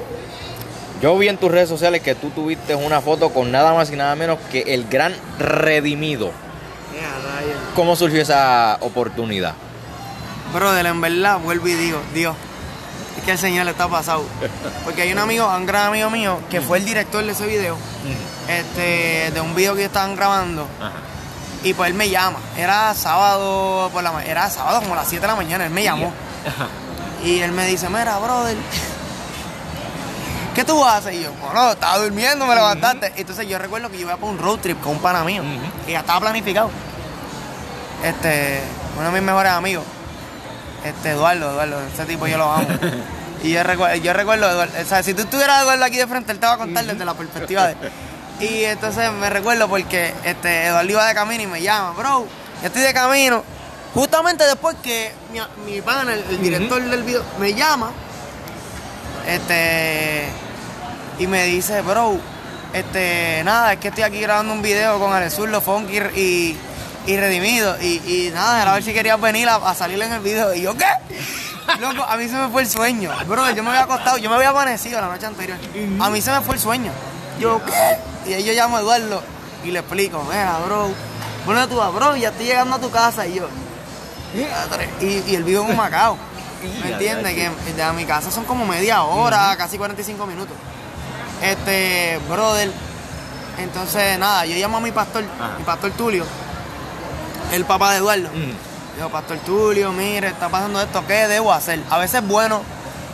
Yo vi en tus redes sociales que tú tuviste una foto con nada más y nada menos que el gran redimido. ¿Cómo surgió esa oportunidad? Brother, en verdad, vuelvo y digo, Dios, es que el Señor le está pasado. Porque hay un amigo, un gran amigo mío, que fue el director de ese video, este, de un video que estaban grabando. Y pues él me llama. Era sábado por la era sábado como a las 7 de la mañana, él me llamó. Y él me dice, mira, brother, ¿qué tú haces? Y yo, bueno, estaba durmiendo, me levantaste. Entonces yo recuerdo que yo iba por un road trip con un pana mío. Y ya estaba planificado. Este, uno de mis mejores amigos. Este, Eduardo, Eduardo, ese tipo yo lo amo. [laughs] y yo recuerdo, yo recuerdo, Eduardo, o sea, si tú estuvieras Eduardo aquí de frente, él te va a contar desde la perspectiva de. Y entonces me recuerdo porque este, Eduardo iba de camino y me llama, bro, ya estoy de camino. Justamente después que mi, mi pana, el, el director del video, me llama, este, y me dice, bro, este, nada, es que estoy aquí grabando un video con Alezurdo, Funky y, y Redimido. Y, y nada, era a ver si querías venir a, a salir en el video. Y yo, ¿qué? Loco, a mí se me fue el sueño. Bro, yo me había acostado, yo me había amanecido la noche anterior. A mí se me fue el sueño. Yo, ¿qué? Y ahí yo llamo a Eduardo y le explico, mira, bro, bueno tú, bro, ya estoy llegando a tu casa. Y yo. Y, y él vive en un Macao. [laughs] ¿Me entiendes? Que de mi casa son como media hora, casi 45 minutos. Este, brother. Entonces, nada, yo llamo a mi pastor, mi pastor Tulio, el papá de Eduardo. Digo, Pastor Tulio, mire, está pasando esto, ¿qué debo hacer? A veces es bueno.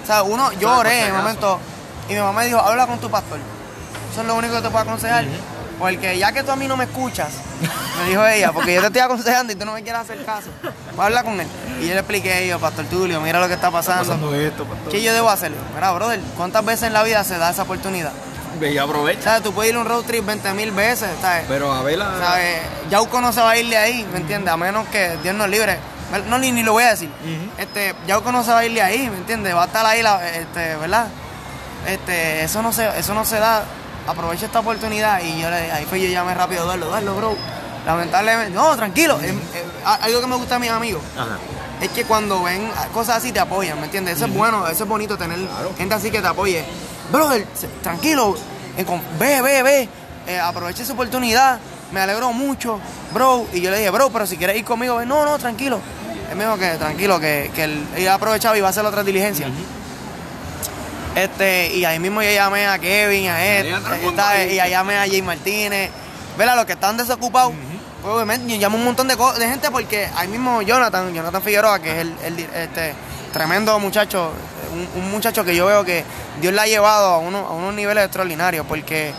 O sea, uno, yo oré en un momento y mi mamá me dijo, habla con tu pastor. Eso es lo único que te puedo aconsejar. Porque ya que tú a mí no me escuchas, me dijo ella, porque yo te estoy aconsejando y tú no me quieres hacer caso, pues habla con él. Y yo le expliqué, yo, Pastor Tulio, mira lo que está pasando. esto, pastor. ¿Qué yo debo hacer? Mira, brother, ¿cuántas veces en la vida se da esa oportunidad? Y aprovecha. ¿Sabes? Tú puedes ir a un road trip 20 mil veces, ¿sabes? Pero a ver la... ¿Sabes? Yauco no se va a ir de ahí, ¿me entiendes? A menos que Dios nos libre. No, ni, ni lo voy a decir. Este, Yauco no se va a ir de ahí, ¿me entiendes? Va a estar ahí, la- este, ¿verdad? Este, eso no se, eso no se da. Aprovecha esta oportunidad y yo le, ahí fue yo llamé rápido a Eduardo, Eduardo, bro. Lamentablemente, no, tranquilo. a- algo que me gusta a mis amigos Ajá. es que cuando ven cosas así te apoyan, ¿me entiendes? Eso es bueno, eso es bonito tener gente así que te apoye. Brother, se- tranquilo, eh, ve, ve, ve, eh, aproveche esa oportunidad, me alegro mucho, bro. Y yo le dije, bro, pero si quieres ir conmigo, no, no, tranquilo. Él me dijo que tranquilo, que, que él, él aprovechaba y iba a hacer otras diligencias. Este, y ahí mismo yo llamé a Kevin, a el eh, y ahí llamé a Jay Martínez. Vela, los que están desocupados. Pues, obviamente, yo llamo un montón de, gente porque ahí mismo Jonathan, Jonathan Figueroa, que es el, este, tremendo muchacho, un, un muchacho que yo veo que Dios le ha llevado a, uno, a unos niveles extraordinarios, porque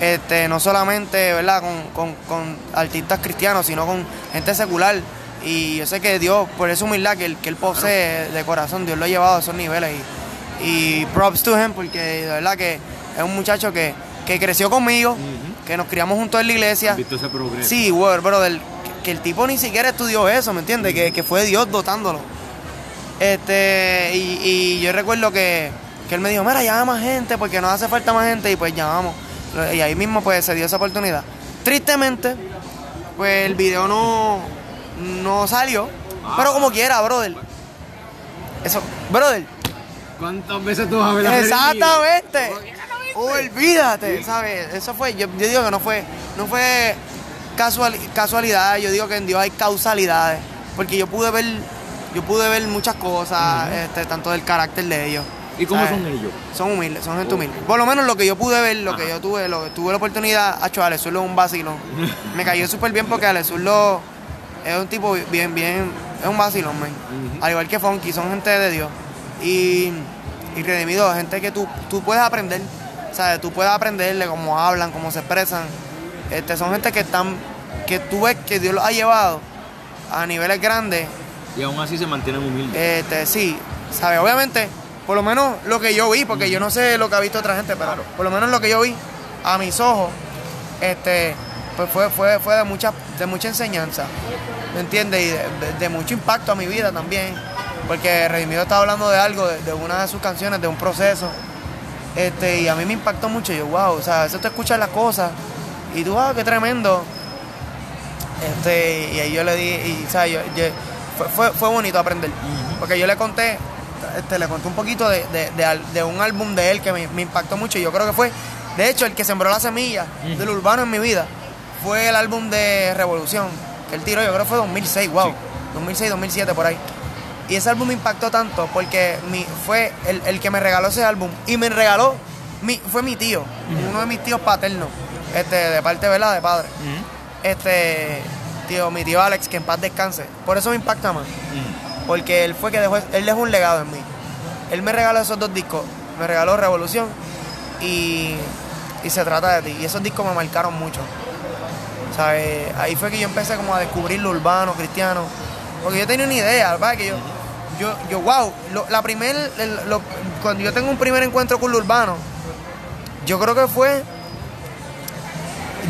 este, no solamente ¿verdad? Con, con- con artistas cristianos, sino con gente secular. Y yo sé que Dios, por esa humildad que él, que él posee de corazón, Dios lo ha llevado a esos niveles. Y, y props to him, porque de verdad que es un muchacho que, que creció conmigo, que nos criamos juntos en la iglesia. ¿Visto ese progreso? Sí, bueno, brother, que, que el tipo ni siquiera estudió eso, ¿me entiendes? Que, que fue Dios dotándolo. Este, y, y yo recuerdo que, que él me dijo, mira, llama más gente porque nos hace falta más gente y pues llamamos. Y ahí mismo pues se dio esa oportunidad. Tristemente, pues el video no, no salió, pero como quiera, brother. Eso, brother, ¿Cuántas veces tú vas a ver la Exactamente. Olvídate, ¿sabes? Eso fue, yo, yo digo que no fue, no fue casual, casualidad, yo digo que en Dios hay causalidades, porque yo pude ver, yo pude ver muchas cosas, este, tanto del carácter de ellos. ¿Y cómo ¿sabes? son ellos? Son humildes, son gente humilde. Por lo menos lo que yo pude ver, lo que yo tuve, lo que tuve la oportunidad, hecho Alezurlo es un vacilón. Me cayó súper bien porque Alezurlo es un tipo bien, bien, es un vacilón, man. Al igual que Funky, son gente de Dios. Y, y Redimido, gente que tú, tú puedes aprender, ¿sabes? Tú puedes aprenderle cómo hablan, cómo se expresan. Este, son gente que están, que tú ves que Dios los ha llevado a niveles grandes Y aún así se mantienen humildes. este, sí, ¿sabes? Obviamente, por lo menos lo que yo vi, porque yo no sé lo que ha visto otra gente, pero por lo menos lo que yo vi a mis ojos, este, pues fue, fue, fue de mucha, de mucha enseñanza. ¿me entiendes? Y de, de- de mucho impacto a mi vida también, porque Redimido estaba hablando de algo, de, de una de sus canciones, de un proceso, este, y a mí me impactó mucho, yo, wow, o sea, a veces tú escuchas las cosas, y tú, wow, qué tremendo, este, y ahí yo le di, y, ¿sabes? Yo, yo- fue, fue, fue bonito aprender, porque yo le conté, este, le conté un poquito de, de- de un álbum de él que me, me impactó mucho, y yo creo que fue, de hecho, el que sembró la semilla del urbano en mi vida, fue el álbum de Revolución, que él tiró, yo creo que fue 2006, wow, 2006, 2007, por ahí. Y ese álbum me impactó tanto porque mi, fue el, el que me regaló ese álbum y me regaló, mi, fue mi tío, uno de mis tíos paternos, este, de parte, ¿verdad? De padre. Este, tío, mi tío Alex, que en paz descanse. Por eso me impacta más. Porque él fue que dejó, él dejó un legado en mí. Él me regaló esos dos discos. Me regaló Revolución y, y Se trata de ti. Y esos discos me marcaron mucho. ¿Sabes? Ahí fue que yo empecé como a descubrir lo urbano, cristiano. Porque yo tenía una idea, ¿verdad? Que yo, yo, yo wow, lo- la primer, el- lo- cuando yo tengo un primer encuentro con lo urbano, yo creo que fue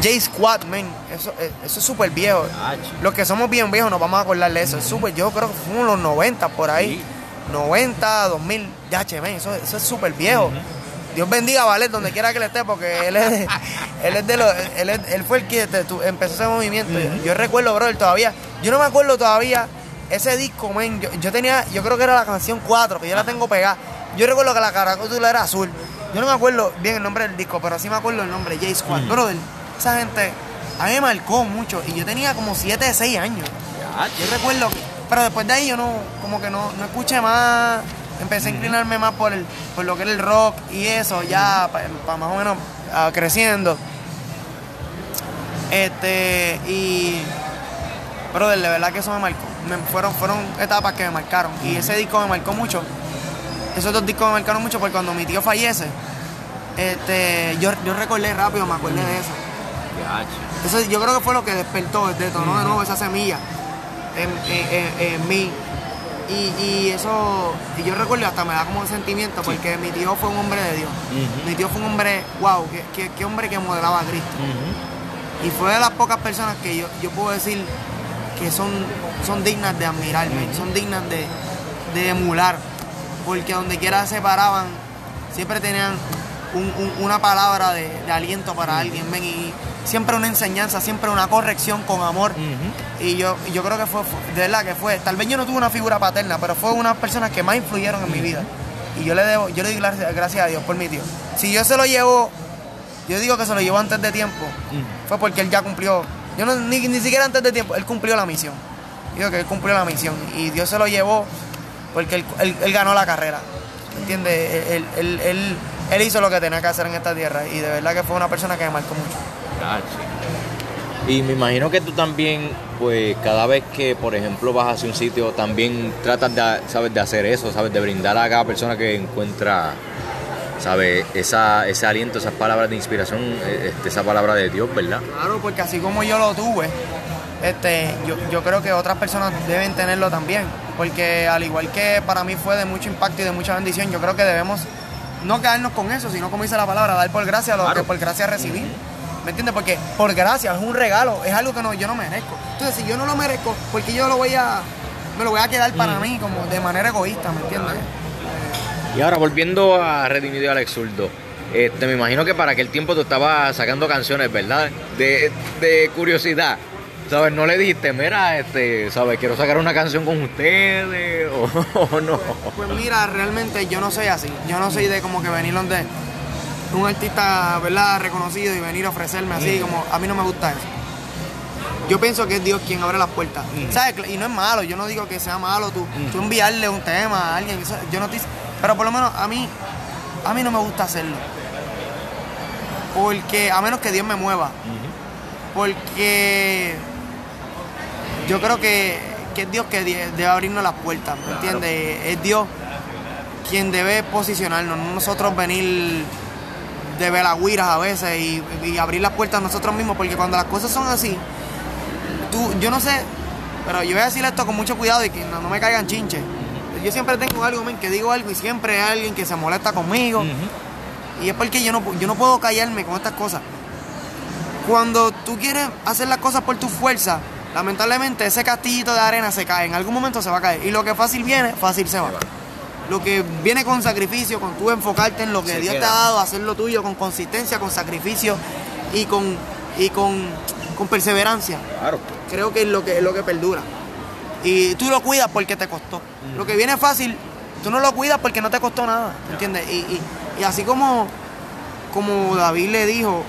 J Squad, man. Eso, eh, eso es súper viejo. Los que somos bien viejos nos vamos a acordar de eso. Es súper, yo creo que fue en los 90 por ahí. 90, 2000, ya che, man, eso, eso es súper viejo. Dios bendiga a Valet donde quiera que le esté, porque él es, [laughs] él es de los, él, es- él fue el que te- tu- empezó ese movimiento. Yo recuerdo, brother, todavía, yo no me acuerdo todavía ese disco, man. Yo, yo tenía, yo creo que era la canción 4, que yo la tengo pegada. Yo recuerdo que la caracotula era azul. Yo no me acuerdo bien el nombre del disco, pero sí me acuerdo el nombre, J Squad. Brother, esa gente a mí me marcó mucho y yo tenía como 7, 6 años. Yo recuerdo, que- pero después de ahí yo no, como que no, no escuché más, empecé a inclinarme más por, el, por lo que era el rock y eso, ya para más o menos ah, creciendo. Este, y, brother, de verdad que eso me marcó. Me- fueron, fueron etapas que me marcaron y ese disco me marcó mucho. Esos dos discos me marcaron mucho porque cuando mi tío fallece, este, yo, yo recordé rápido, me acordé de eso. Eso yo creo que fue lo que despertó, detonó de nuevo esa semilla en, en- en- en mí. Y, y eso, y yo recuerdo hasta me da como un sentimiento porque mi tío fue un hombre de Dios. Mi tío fue un hombre, wow, qué, qué- qué hombre que modelaba a Cristo. Y fue de las pocas personas que yo, yo puedo decir que son, son dignas de admirarme, son dignas de, de emular. Porque donde quiera se paraban, siempre tenían un- un- una palabra de, de aliento para alguien, ven, y siempre una enseñanza, siempre una corrección con amor. Y yo, y yo creo que fue, de verdad que fue, tal vez yo no tuve una figura paterna, pero fue una de las personas que más influyeron en mi vida. Y yo le debo, yo le doy gracias, a Dios por mi tío. Si yo se lo llevo, yo digo que se lo llevó antes de tiempo, fue porque él ya cumplió, yo no, ni, ni siquiera antes de tiempo, él cumplió la misión. Digo que él cumplió la misión y Dios se lo llevó porque él, él- ganó la carrera. ¿Entiendes? Él, él- él- él hizo lo que tenía que hacer en esta tierra y de verdad que fue una persona que me marcó mucho. Y me imagino que tú también, pues cada vez que, por ejemplo, vas hacia un sitio, también tratas de, ¿sabes? de hacer eso, ¿sabes? De brindar a cada persona que encuentra, ¿sabes? Esa, ese aliento, esas palabras de inspiración, eh, este, esa palabra de Dios, ¿verdad? Claro, porque así como yo lo tuve, este, yo, yo creo que otras personas deben tenerlo también. Porque al igual que para mí fue de mucho impacto y de mucha bendición, yo creo que debemos no quedarnos con eso, sino como dice la palabra, dar por gracia lo que por gracia recibí. ¿Me entiendes? Porque por gracia es un regalo, es algo que no, yo no merezco. Entonces, si yo no lo merezco, porque yo lo voy a, me lo voy a quedar para mí como de manera egoísta, ¿me entiendes? Y ahora, volviendo a Redimido y Alex Zurdo, este, me imagino que para aquel tiempo tú estabas sacando canciones, ¿verdad? De, de curiosidad. ¿Sabes? No le dijiste, mira, este, ¿sabes? Quiero sacar una canción con ustedes [laughs] o, o no. Pues mira, realmente yo no soy así. Yo no soy de como que venir donde un artista, ¿verdad? Reconocido y venir a ofrecerme así, como a mí no me gusta eso. Yo pienso que es Dios quien abre las puertas. ¿Sabes? Y no es malo, yo no digo que sea malo tú, tú enviarle un tema a alguien, yo no te pero por lo menos a mí, a mí no me gusta hacerlo. Porque, a menos que Dios me mueva. Porque yo creo que, que es Dios que debe abrirnos las puertas, ¿me entiendes? Es Dios quien debe posicionarnos, no nosotros venir de velagüiras a veces y, y abrir las puertas nosotros mismos, porque cuando las cosas son así, tú, yo no sé, pero yo voy a decir esto con mucho cuidado y que no, no me caigan chinches. Yo siempre tengo algo, men, que digo algo y siempre hay alguien que se molesta conmigo. Y es porque yo no, yo no puedo callarme con estas cosas. Cuando tú quieres hacer las cosas por tu fuerza, lamentablemente ese castillito de arena se cae, en algún momento se va a caer. Y lo que fácil viene, fácil se va. Lo que viene con sacrificio, con tú enfocarte en lo que Se Dios te ha dado, hacer lo tuyo con consistencia, con sacrificio y con, y con, con perseverancia Claro. creo que es lo que es lo que perdura. Y tú lo cuidas porque te costó. Lo que viene fácil, tú no lo cuidas porque no te costó nada, ¿entiendes? Y, y- y así como, como David le dijo,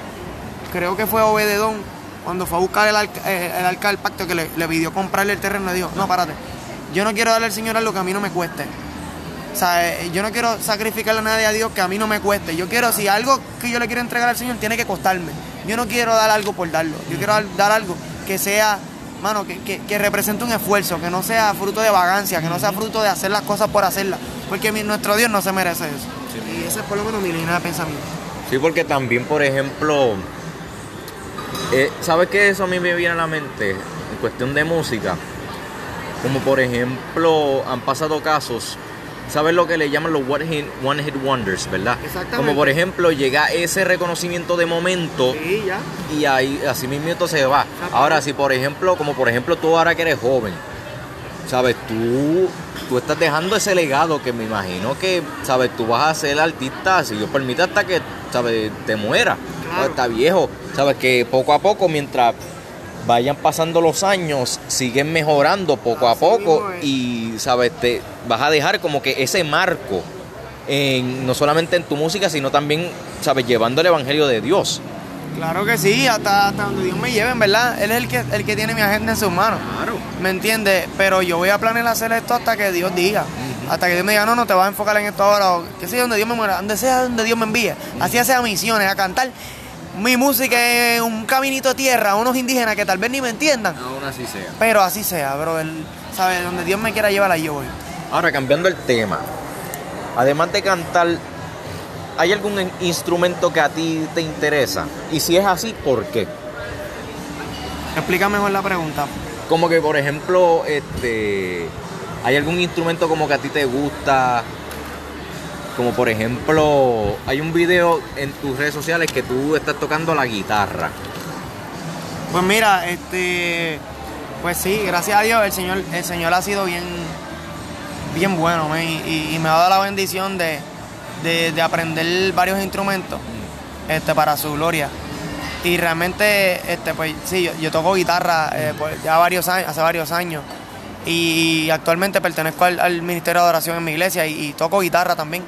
creo que fue Obededón, cuando fue a buscar el, arca, eh, el arca del pacto que le, le pidió comprarle el terreno, le dijo, no, párate, yo no quiero darle al Señor algo que a mí no me cueste. O sea, eh, yo no quiero sacrificarle a nadie a Dios que a mí no me cueste. Yo quiero, si algo que yo le quiero entregar al Señor tiene que costarme. Yo no quiero dar algo por darlo. Yo quiero dar algo que sea, mano, que, que, que represente un esfuerzo, que no sea fruto de vagancia, que no sea fruto de hacer las cosas por hacerlas. Porque mi- nuestro Dios no se merece eso. Y ese es por lo menos mi línea de pensamiento. Sí, porque también, por ejemplo, eh, ¿sabes qué? Eso a mí me viene a la mente en cuestión de música. Como por ejemplo, han pasado casos, ¿sabes lo que le llaman los one hit, one hit wonders, verdad? Exactamente. Como por ejemplo, llega ese reconocimiento de momento Sí, ya. y ahí así mismo se va. Ahora, si por ejemplo, como por ejemplo tú ahora que eres joven, sabes, tú, tú estás dejando ese legado que me imagino que, sabes, tú vas a ser artista, si Dios permite, hasta que, sabes, te muera, Claro. está viejo, sabes, que poco a poco, mientras vayan pasando los años, siguen mejorando poco a Así poco y, sabes, te vas a dejar como que ese marco. En, no solamente en tu música, sino también, sabes, llevando el evangelio de Dios. Claro que sí, hasta, hasta donde Dios me lleve, en verdad. Él es el que, el que tiene mi agenda en sus manos. Claro. ¿Me entiendes? Pero yo voy a planear hacer esto hasta que Dios diga. Hasta que Dios me diga, no, no te vas a enfocar en esto ahora. O que sea donde Dios me muera, donde sea donde Dios me envíe. Así sea misiones, a cantar mi música en un caminito de tierra a unos indígenas que tal vez ni me entiendan. Aún así sea. Pero así sea, bro. Él, ¿sabe? Donde Dios me quiera llevar, ahí yo voy. Ahora, cambiando el tema, además de cantar, ¿hay algún in- instrumento que a ti te interesa? Y si es así, ¿por qué? Explica mejor la pregunta. Como que, por ejemplo, este, ¿hay algún instrumento como que a ti te gusta? Como por ejemplo, hay un video en tus redes sociales que tú estás tocando la guitarra. Pues mira, este, pues sí, gracias a Dios el Señor, el Señor ha sido bien, bien bueno, y, me ha dado la bendición de, de- de aprender varios instrumentos, este, para su gloria. Y realmente, este, pues sí, yo, toco guitarra eh, pues, ya varios hace varios años. Y actualmente pertenezco al, Ministerio de Adoración en mi iglesia y toco guitarra también,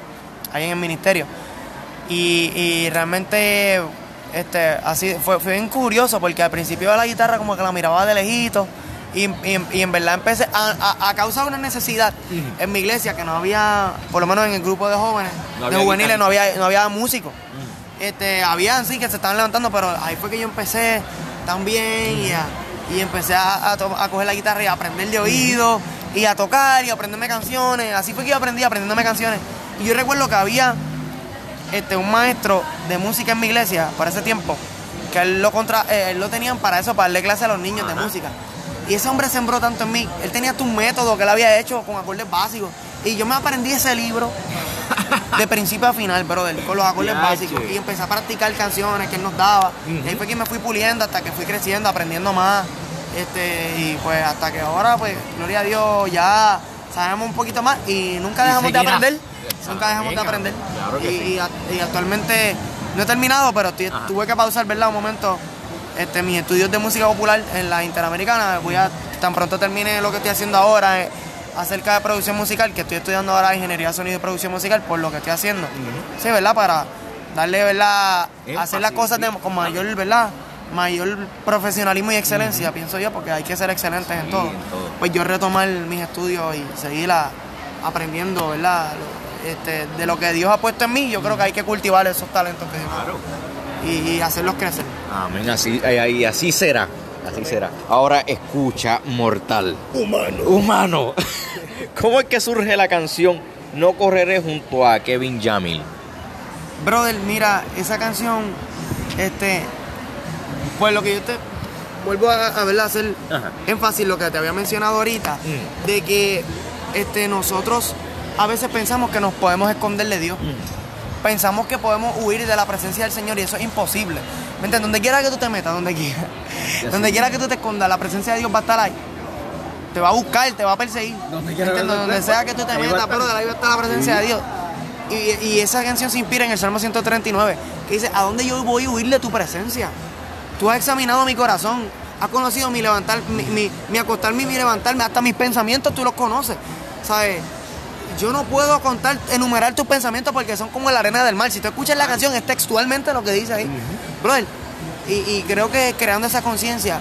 ahí en el ministerio. Y, y realmente este, así fue, fue bien curioso porque al principio la guitarra como que la miraba de lejito y, y- y en verdad empecé a, a- a causa de una necesidad en mi iglesia que no había, por lo menos en el grupo de jóvenes, No de juveniles no había, no había músicos. Este, habían sí que se estaban levantando, pero ahí fue que yo empecé también y, a- y empecé a, a a coger la guitarra y a aprender de oído y a tocar y a aprenderme canciones. Así fue que yo aprendí aprendiéndome canciones. Y yo recuerdo que había este, un maestro de música en mi iglesia para ese tiempo, que él lo, contra, eh, él lo tenían para eso, para darle clase a los niños de música. Y ese hombre sembró tanto en mí. Él tenía tu método que él había hecho con acordes básicos. Y yo me aprendí ese libro de principio a final, brother, con los acordes básicos. Y empecé a practicar canciones que él nos daba. Y ahí fue que me fui puliendo hasta que fui creciendo, aprendiendo más. Este, y pues hasta que ahora, pues, gloria a Dios, ya sabemos un poquito más y nunca Y dejamos de aprender. Nunca dejamos de aprender. claro que y, sí. y a- y actualmente no he terminado, pero estoy- tuve que pausar, ¿verdad? Un momento este, mis estudios de música popular en la Interamericana. Voy a, tan pronto termine lo que estoy haciendo ahora eh, acerca de producción musical, que estoy estudiando ahora ingeniería de sonido y producción musical, por lo que estoy haciendo. Sí, ¿verdad? Para darle, ¿verdad? hacer las cosas de- con mayor, ¿verdad? Mayor profesionalismo y excelencia, pienso yo, porque hay que ser excelentes en todo. en todo. Pues yo retomar mis estudios y seguir aprendiendo, ¿verdad? Este, de lo que Dios ha puesto en mí, yo creo que hay que cultivar esos talentos que Dios Claro. y, y hacerlos crecer. Amén, así, eh, ahí- así será. Así será. Ahora escucha, mortal. Humano. Humano. [laughs] ¿Cómo es que surge la canción No correré junto a Kevin Jamil? Brother, mira, esa canción, este, pues lo que yo te vuelvo a, a verla, hacer Ajá. énfasis lo que te había mencionado ahorita, Mm. de que este, nosotros a veces pensamos que nos podemos esconder de Dios. Mm. Pensamos que podemos huir de la presencia del Señor y eso es imposible. ¿Me entiendes? Donde quiera que tú te metas, donde quiera. [laughs] Donde quiera que tú te escondas, la presencia de Dios va a estar ahí. Te va a buscar, te va a perseguir. Donde Donde sea que tú te metas, pero ahí va a estar la presencia de Dios. Y, y esa canción se inspira en el Salmo 139, que dice, ¿a dónde yo voy a huir de tu presencia? Tú has examinado mi corazón, has conocido mi levantar, mi, mi, mi acostarme y mi levantarme, hasta mis pensamientos tú los conoces. ¿Sabes? Yo no puedo contar, enumerar tus pensamientos porque son como la arena del mar. Si tú escuchas la canción, es textualmente lo que dice ahí. Brother, y, y creo que creando esa conciencia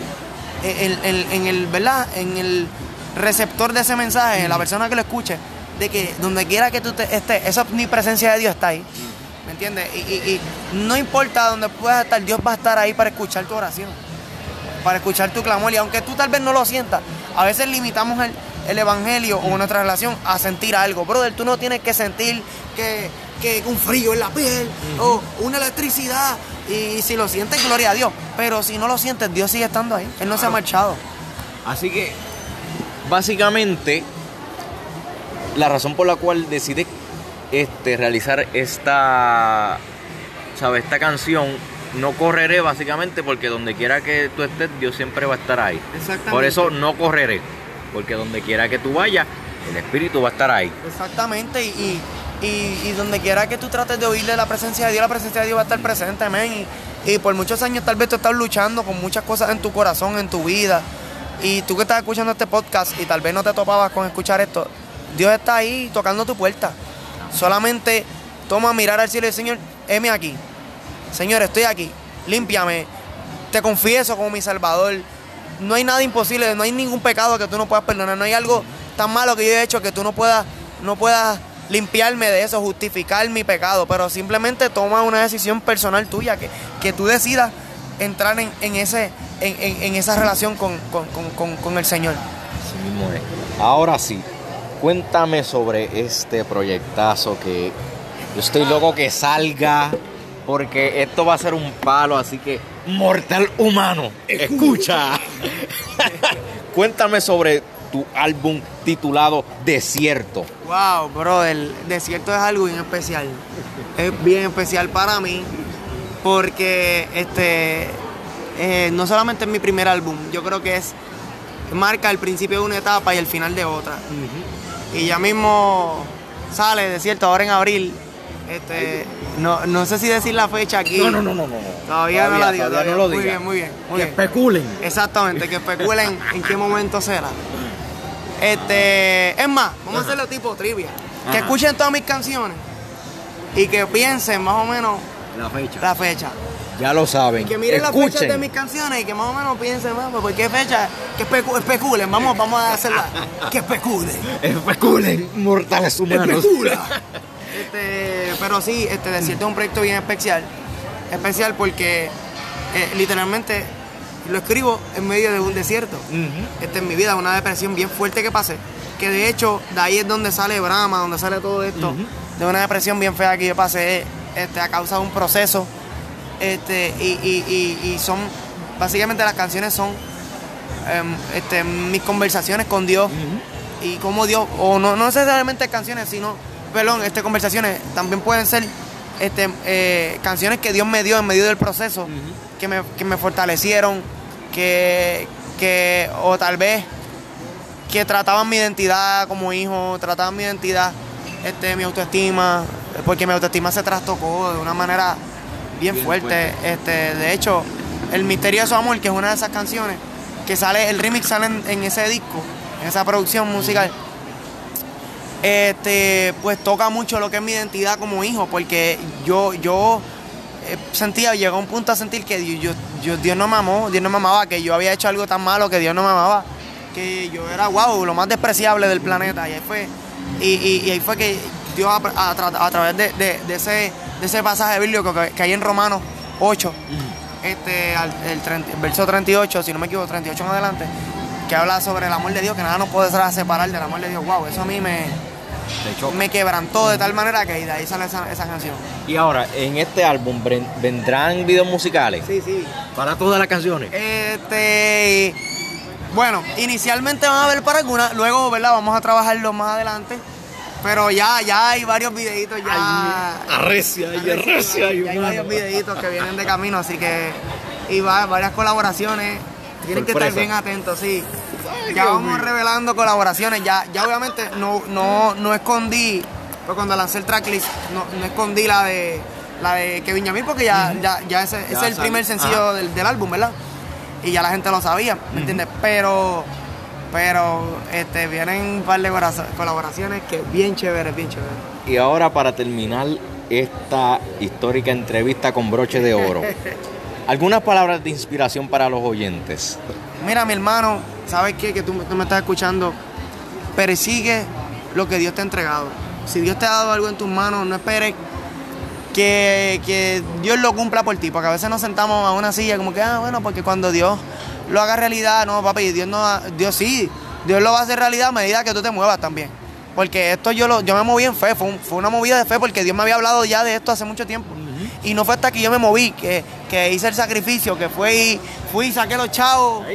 eh, en, en- en el, ¿verdad? En el receptor de ese mensaje, la persona que lo escuche, de que donde quiera que tú te estés, esa omnipresencia de Dios está ahí. ¿Me entiendes? Y, y- y no importa donde puedas estar, Dios va a estar ahí para escuchar tu oración, para escuchar tu clamor. Y aunque tú tal vez no lo sientas, a veces limitamos el, el evangelio o nuestra relación a sentir algo. Brother, tú no tienes que sentir que, que un frío en la piel o una electricidad. Y si lo sientes, gloria a Dios. Pero si no lo sientes, Dios sigue estando ahí. Él no se ha marchado. Así que, básicamente, la razón por la cual decide este, realizar esta, ¿sabes? esta canción, no correré básicamente porque donde quiera que tú estés, Dios siempre va a estar ahí. Exactamente. Por eso no correré, porque donde quiera que tú vayas, el Espíritu va a estar ahí. Exactamente, y, y, donde quiera que tú trates de oírle la presencia de Dios, la presencia de Dios va a estar presente, amén. Y, por muchos años tal vez tú estás luchando con muchas cosas en tu corazón, en tu vida. Y tú que estás escuchando este podcast y tal vez no te topabas con escuchar esto, Dios está ahí tocando tu puerta. Solamente toma mirar al cielo y Señor, heme aquí. Señor, estoy aquí. Límpiame. Te confieso como mi Salvador. No hay nada imposible, no hay ningún pecado que tú no puedas perdonar. No hay algo tan malo que yo he hecho que tú no puedas, no limpiarme de eso, justificar mi pecado. Pero simplemente toma una decisión personal tuya, que, que tú decidas entrar en, en ese, en, en- en esa relación con, con- con- con- el Señor. Ahora sí, cuéntame sobre este proyectazo que yo estoy loco que salga porque esto va a ser un palo, así que mortal humano, escucha. [laughs] cuéntame sobre tu álbum titulado Desierto. Wow, bro, el desierto es algo bien especial. Es bien especial para mí porque este eh, no solamente es mi primer álbum, yo creo que es marca el principio de una etapa y el final de otra. Y ya mismo sale desierto ahora en abril. Este, no, no sé si decir la fecha aquí. No, no, no, no, no. Todavía, no la digo. todavía no lo muy bien, muy bien. Muy Que bien. especulen. Exactamente, que especulen [laughs] en qué momento será. Este, es más, vamos a hacerlo tipo trivia. Que escuchen todas mis canciones y que piensen más o menos La fecha. la fecha. Ya lo saben. Que miren las fechas de mis canciones y que más o menos piensen, vamos, ¿por qué fecha? Que especu- especulen, vamos, vamos a hacerla. [laughs] Que especulen. Especulen, mortales humanos. [laughs] Este, pero sí, este Desierto es un proyecto bien especial. Especial porque eh, literalmente lo escribo en medio de un desierto. Este, en mi vida, una depresión bien fuerte que pasé. Que de hecho, de ahí es donde sale Brahma, donde sale todo esto. De una depresión bien fea que yo pasé este, a causa de un proceso. Este, y, y- y- y son, básicamente las canciones son em, este, mis conversaciones con Dios y cómo Dios, o no, no necesariamente canciones, sino, perdón, este, conversaciones también pueden ser este, eh, canciones que Dios me dio en medio del proceso, que, me, que me fortalecieron, que, que, o tal vez que trataban mi identidad como hijo, trataban mi identidad, este, mi autoestima, porque mi autoestima se trastocó de una manera bien, Bien fuerte. Este, de hecho, El Misterioso Amor, que es una de esas canciones, que sale, el remix sale en, en ese disco, en esa producción musical. Este, pues toca mucho lo que es mi identidad como hijo, porque yo, yo eh, sentía, llegó un punto a sentir que Dios, yo, Dios no me amó, Dios no me amaba, que yo había hecho algo tan malo que Dios no me amaba, que yo era wow, lo más despreciable del planeta. Y ahí fue, y, y- ahí fue que Dios a, a tra- a través de, de- de ese, de ese pasaje bíblico que, hay en Romanos 8, este, al- el, 30 el verso 38, si no me equivoco, 38 en adelante, que habla sobre el amor de Dios, que nada nos puede separar del amor de Dios. Wow, eso a mí me, me quebrantó de tal manera que de ahí sale esa, esa canción. Y ahora, en este álbum ven- vendrán videos musicales. Sí, sí. Para todas las canciones. Este, bueno, inicialmente van a ver para algunas, luego, ¿verdad? Vamos a trabajarlo más adelante. Pero ya, ya hay varios videitos ya. Arrecia arrecia ya hay varios videitos que vienen de camino, así que. Y va- varias colaboraciones. Tienen que estar bien atentos, sí. Ya vamos revelando colaboraciones. Ya, ya obviamente no, no, no escondí, pues cuando lancé el tracklist, no, no escondí la de la de Kevin Yamil porque ya, ya, ya ese, ese es el primer sencillo del, del álbum, ¿verdad? Y ya la gente lo sabía, ¿me entiendes? Pero, pero este, vienen un par de colaboraciones que bien chéveres, bien chéveres. Y ahora para terminar esta histórica entrevista con broche de oro, [laughs] algunas palabras de inspiración para los oyentes. Mira, mi hermano, ¿sabes qué? Que tú, tú me estás escuchando. Persigue lo que Dios te ha entregado. Si Dios te ha dado algo en tus manos, no esperes que, que Dios lo cumpla por ti. Porque a veces nos sentamos a una silla como que, ah, bueno, porque cuando Dios lo haga realidad, no, papi, Dios no, Dios sí, Dios lo va a hacer realidad a medida que tú te muevas también. Porque esto yo lo, yo me moví en fe, fue, fue una movida de fe porque Dios me había hablado ya de esto hace mucho tiempo. Y no fue hasta que yo me moví, que, que hice el sacrificio, que fue y fui y saqué los chavos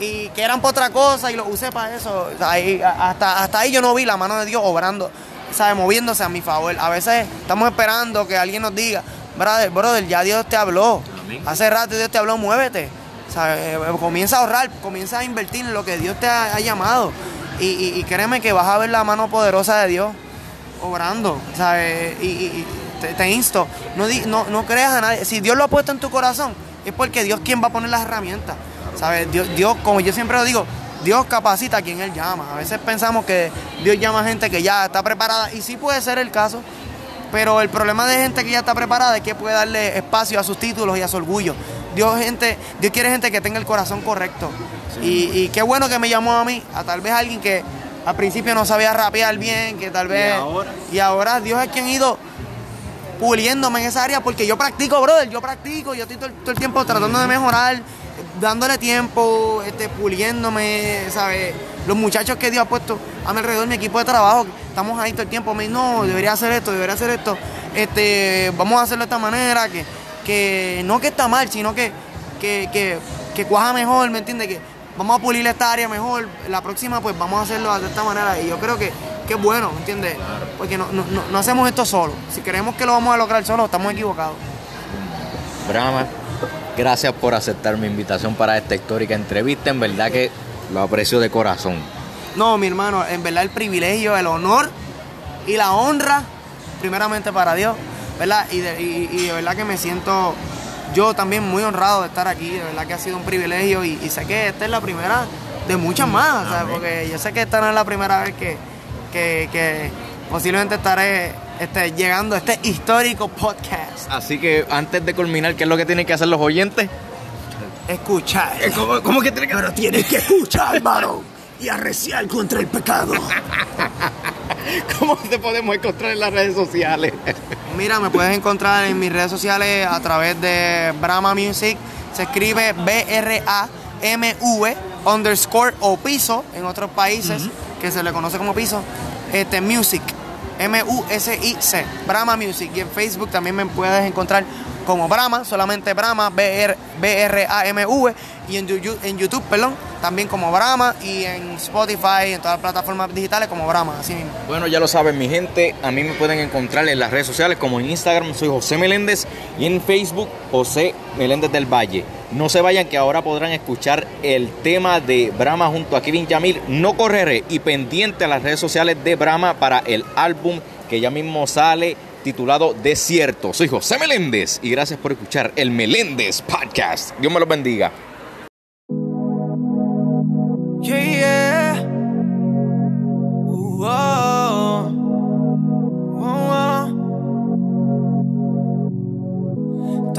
y que eran para otra cosa y los usé para eso. Ahí- hasta, hasta ahí yo no vi la mano de Dios obrando, ¿sabes? moviéndose a mi favor. A veces estamos esperando que alguien nos diga, brother, brother, ya Dios te habló. Hace rato Dios te habló, muévete. ¿Sabes? Comienza a ahorrar, comienza a invertir en lo que Dios te ha, ha llamado. Y, y- y créeme que vas a ver la mano poderosa de Dios obrando, ¿sabes? Y te, te insto, no, no, no creas a nadie. Si Dios lo ha puesto en tu corazón, es porque Dios quien va a poner las herramientas, ¿sabes? Dios, Dios, como yo siempre lo digo, Dios capacita a quien Él llama. A veces pensamos que Dios llama a gente que ya está preparada, y sí puede ser el caso, pero el problema de gente que ya está preparada es que puede darle espacio a sus títulos y a su orgullo. Dios, gente, Dios quiere gente que tenga el corazón correcto. Y, y qué bueno que me llamó a mí, a tal vez alguien que al principio no sabía rapear bien, que tal vez... ahora? y ahora Dios es quien ha ido puliéndome en esa área porque yo practico, brother, yo practico, yo estoy todo, el- tiempo tratando de mejorar, dándole tiempo, este, puliéndome, ¿sabes? Los muchachos que Dios ha puesto a mi alrededor, mi equipo de trabajo, estamos ahí todo el tiempo, me dicen, no, debería hacer esto, debería hacer esto, este, vamos a hacerlo de esta manera, que, que no que está mal, sino que, que, que, que cuaja mejor, ¿me entiendes? Que vamos a pulir esta área mejor, la próxima pues vamos a hacerlo de esta manera y yo creo que, que es bueno, ¿me entiendes? Porque no, no, no, no hacemos esto solo, si creemos que lo vamos a lograr solo, estamos equivocados. Brahma, gracias por aceptar mi invitación para esta histórica entrevista. En verdad que lo aprecio de corazón. No, mi hermano, en verdad el privilegio, el honor y la honra, primeramente para Dios, ¿verdad? Y de, y- y de verdad que me siento yo también muy honrado de estar aquí, de verdad que ha sido un privilegio y, y sé que esta es la primera de muchas más, ¿sabes? Porque yo sé que esta no es la primera vez que, que, que posiblemente estaré este, llegando a este histórico podcast. Así que antes de culminar, ¿qué es lo que tienen que hacer los oyentes? Escuchar. ¿Cómo, cómo que tiene que.? Pero tienes que escuchar, hermano, y arreciar contra el pecado. [laughs] ¿Cómo te podemos encontrar en las redes sociales? Mira, me puedes encontrar en mis redes sociales a través de Brahma Music. Se escribe B-R-A-M-V underscore o piso en otros países que se le conoce como piso. Este, Music. M-U-S-I-C. Brahma Music. Y en Facebook también me puedes encontrar como Brahma, solamente Brahma, B-R- B-R-A-M-V. Y en, Yu- en YouTube, perdón, también como Brahma. Y en Spotify, en todas las plataformas digitales como Brahma, así mismo. Bueno, ya lo saben, mi gente. A mí me pueden encontrar en las redes sociales como en Instagram, soy José Meléndez, y en Facebook, José Meléndez del Valle. No se vayan, que ahora podrán escuchar el tema de Brahma junto a Kevin Yamil. No correré y pendiente a las redes sociales de Brahma para el álbum que ya mismo sale titulado Desierto. Soy José Meléndez y gracias por escuchar el Meléndez Podcast. Dios me los bendiga. Yeah, yeah. Ooh, oh.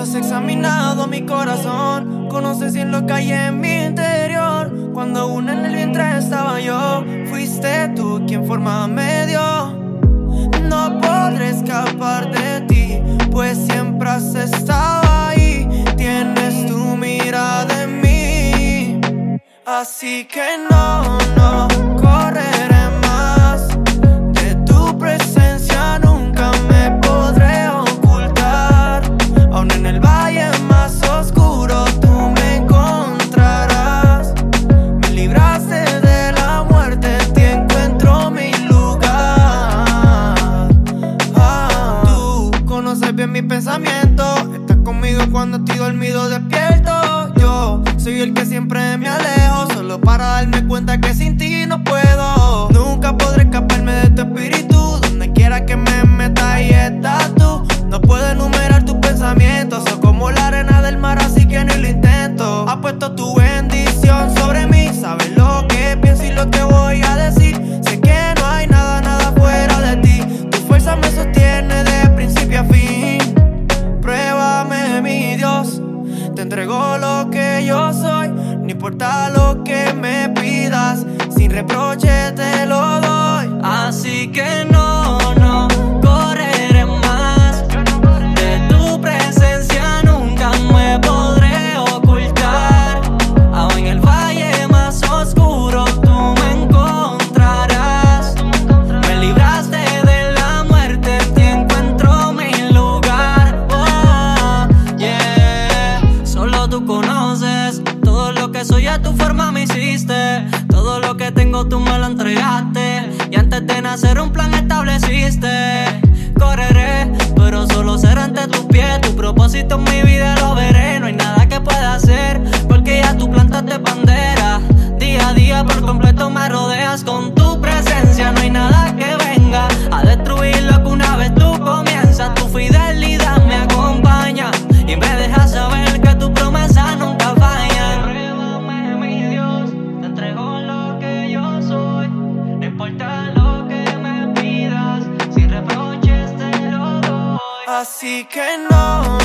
Has examinado mi corazón, conoces bien lo que hay en mi interior. Cuando aún en el vientre estaba yo, fuiste tú quien forma medio. No podré escapar de ti, pues siempre has estado ahí. Tienes tu mirada en mí. Así que no, no correré dormido despierto. Yo soy el que siempre me alejo, solo para darme cuenta que sin ti no puedo. Nunca podré escaparme de tu espíritu. Donde quiera que me meta ahí estás tú. No puedo enumerar tus pensamientos, son como la arena del mar, así que ni lo intento. Ha puesto tu bendición sobre mí, sabes lo que pienso y lo que voy a decir. Lo que me pidas, sin reproche te lo doy. Así que no tú me lo entregaste. Y antes de nacer un plan estableciste. Correré, pero solo será ante tus pies. Tu propósito en mi vida lo veré. No hay nada que pueda hacer, porque ya tú plantaste bandera. Día a día por completo me rodeas con tu presencia. No hay nada Así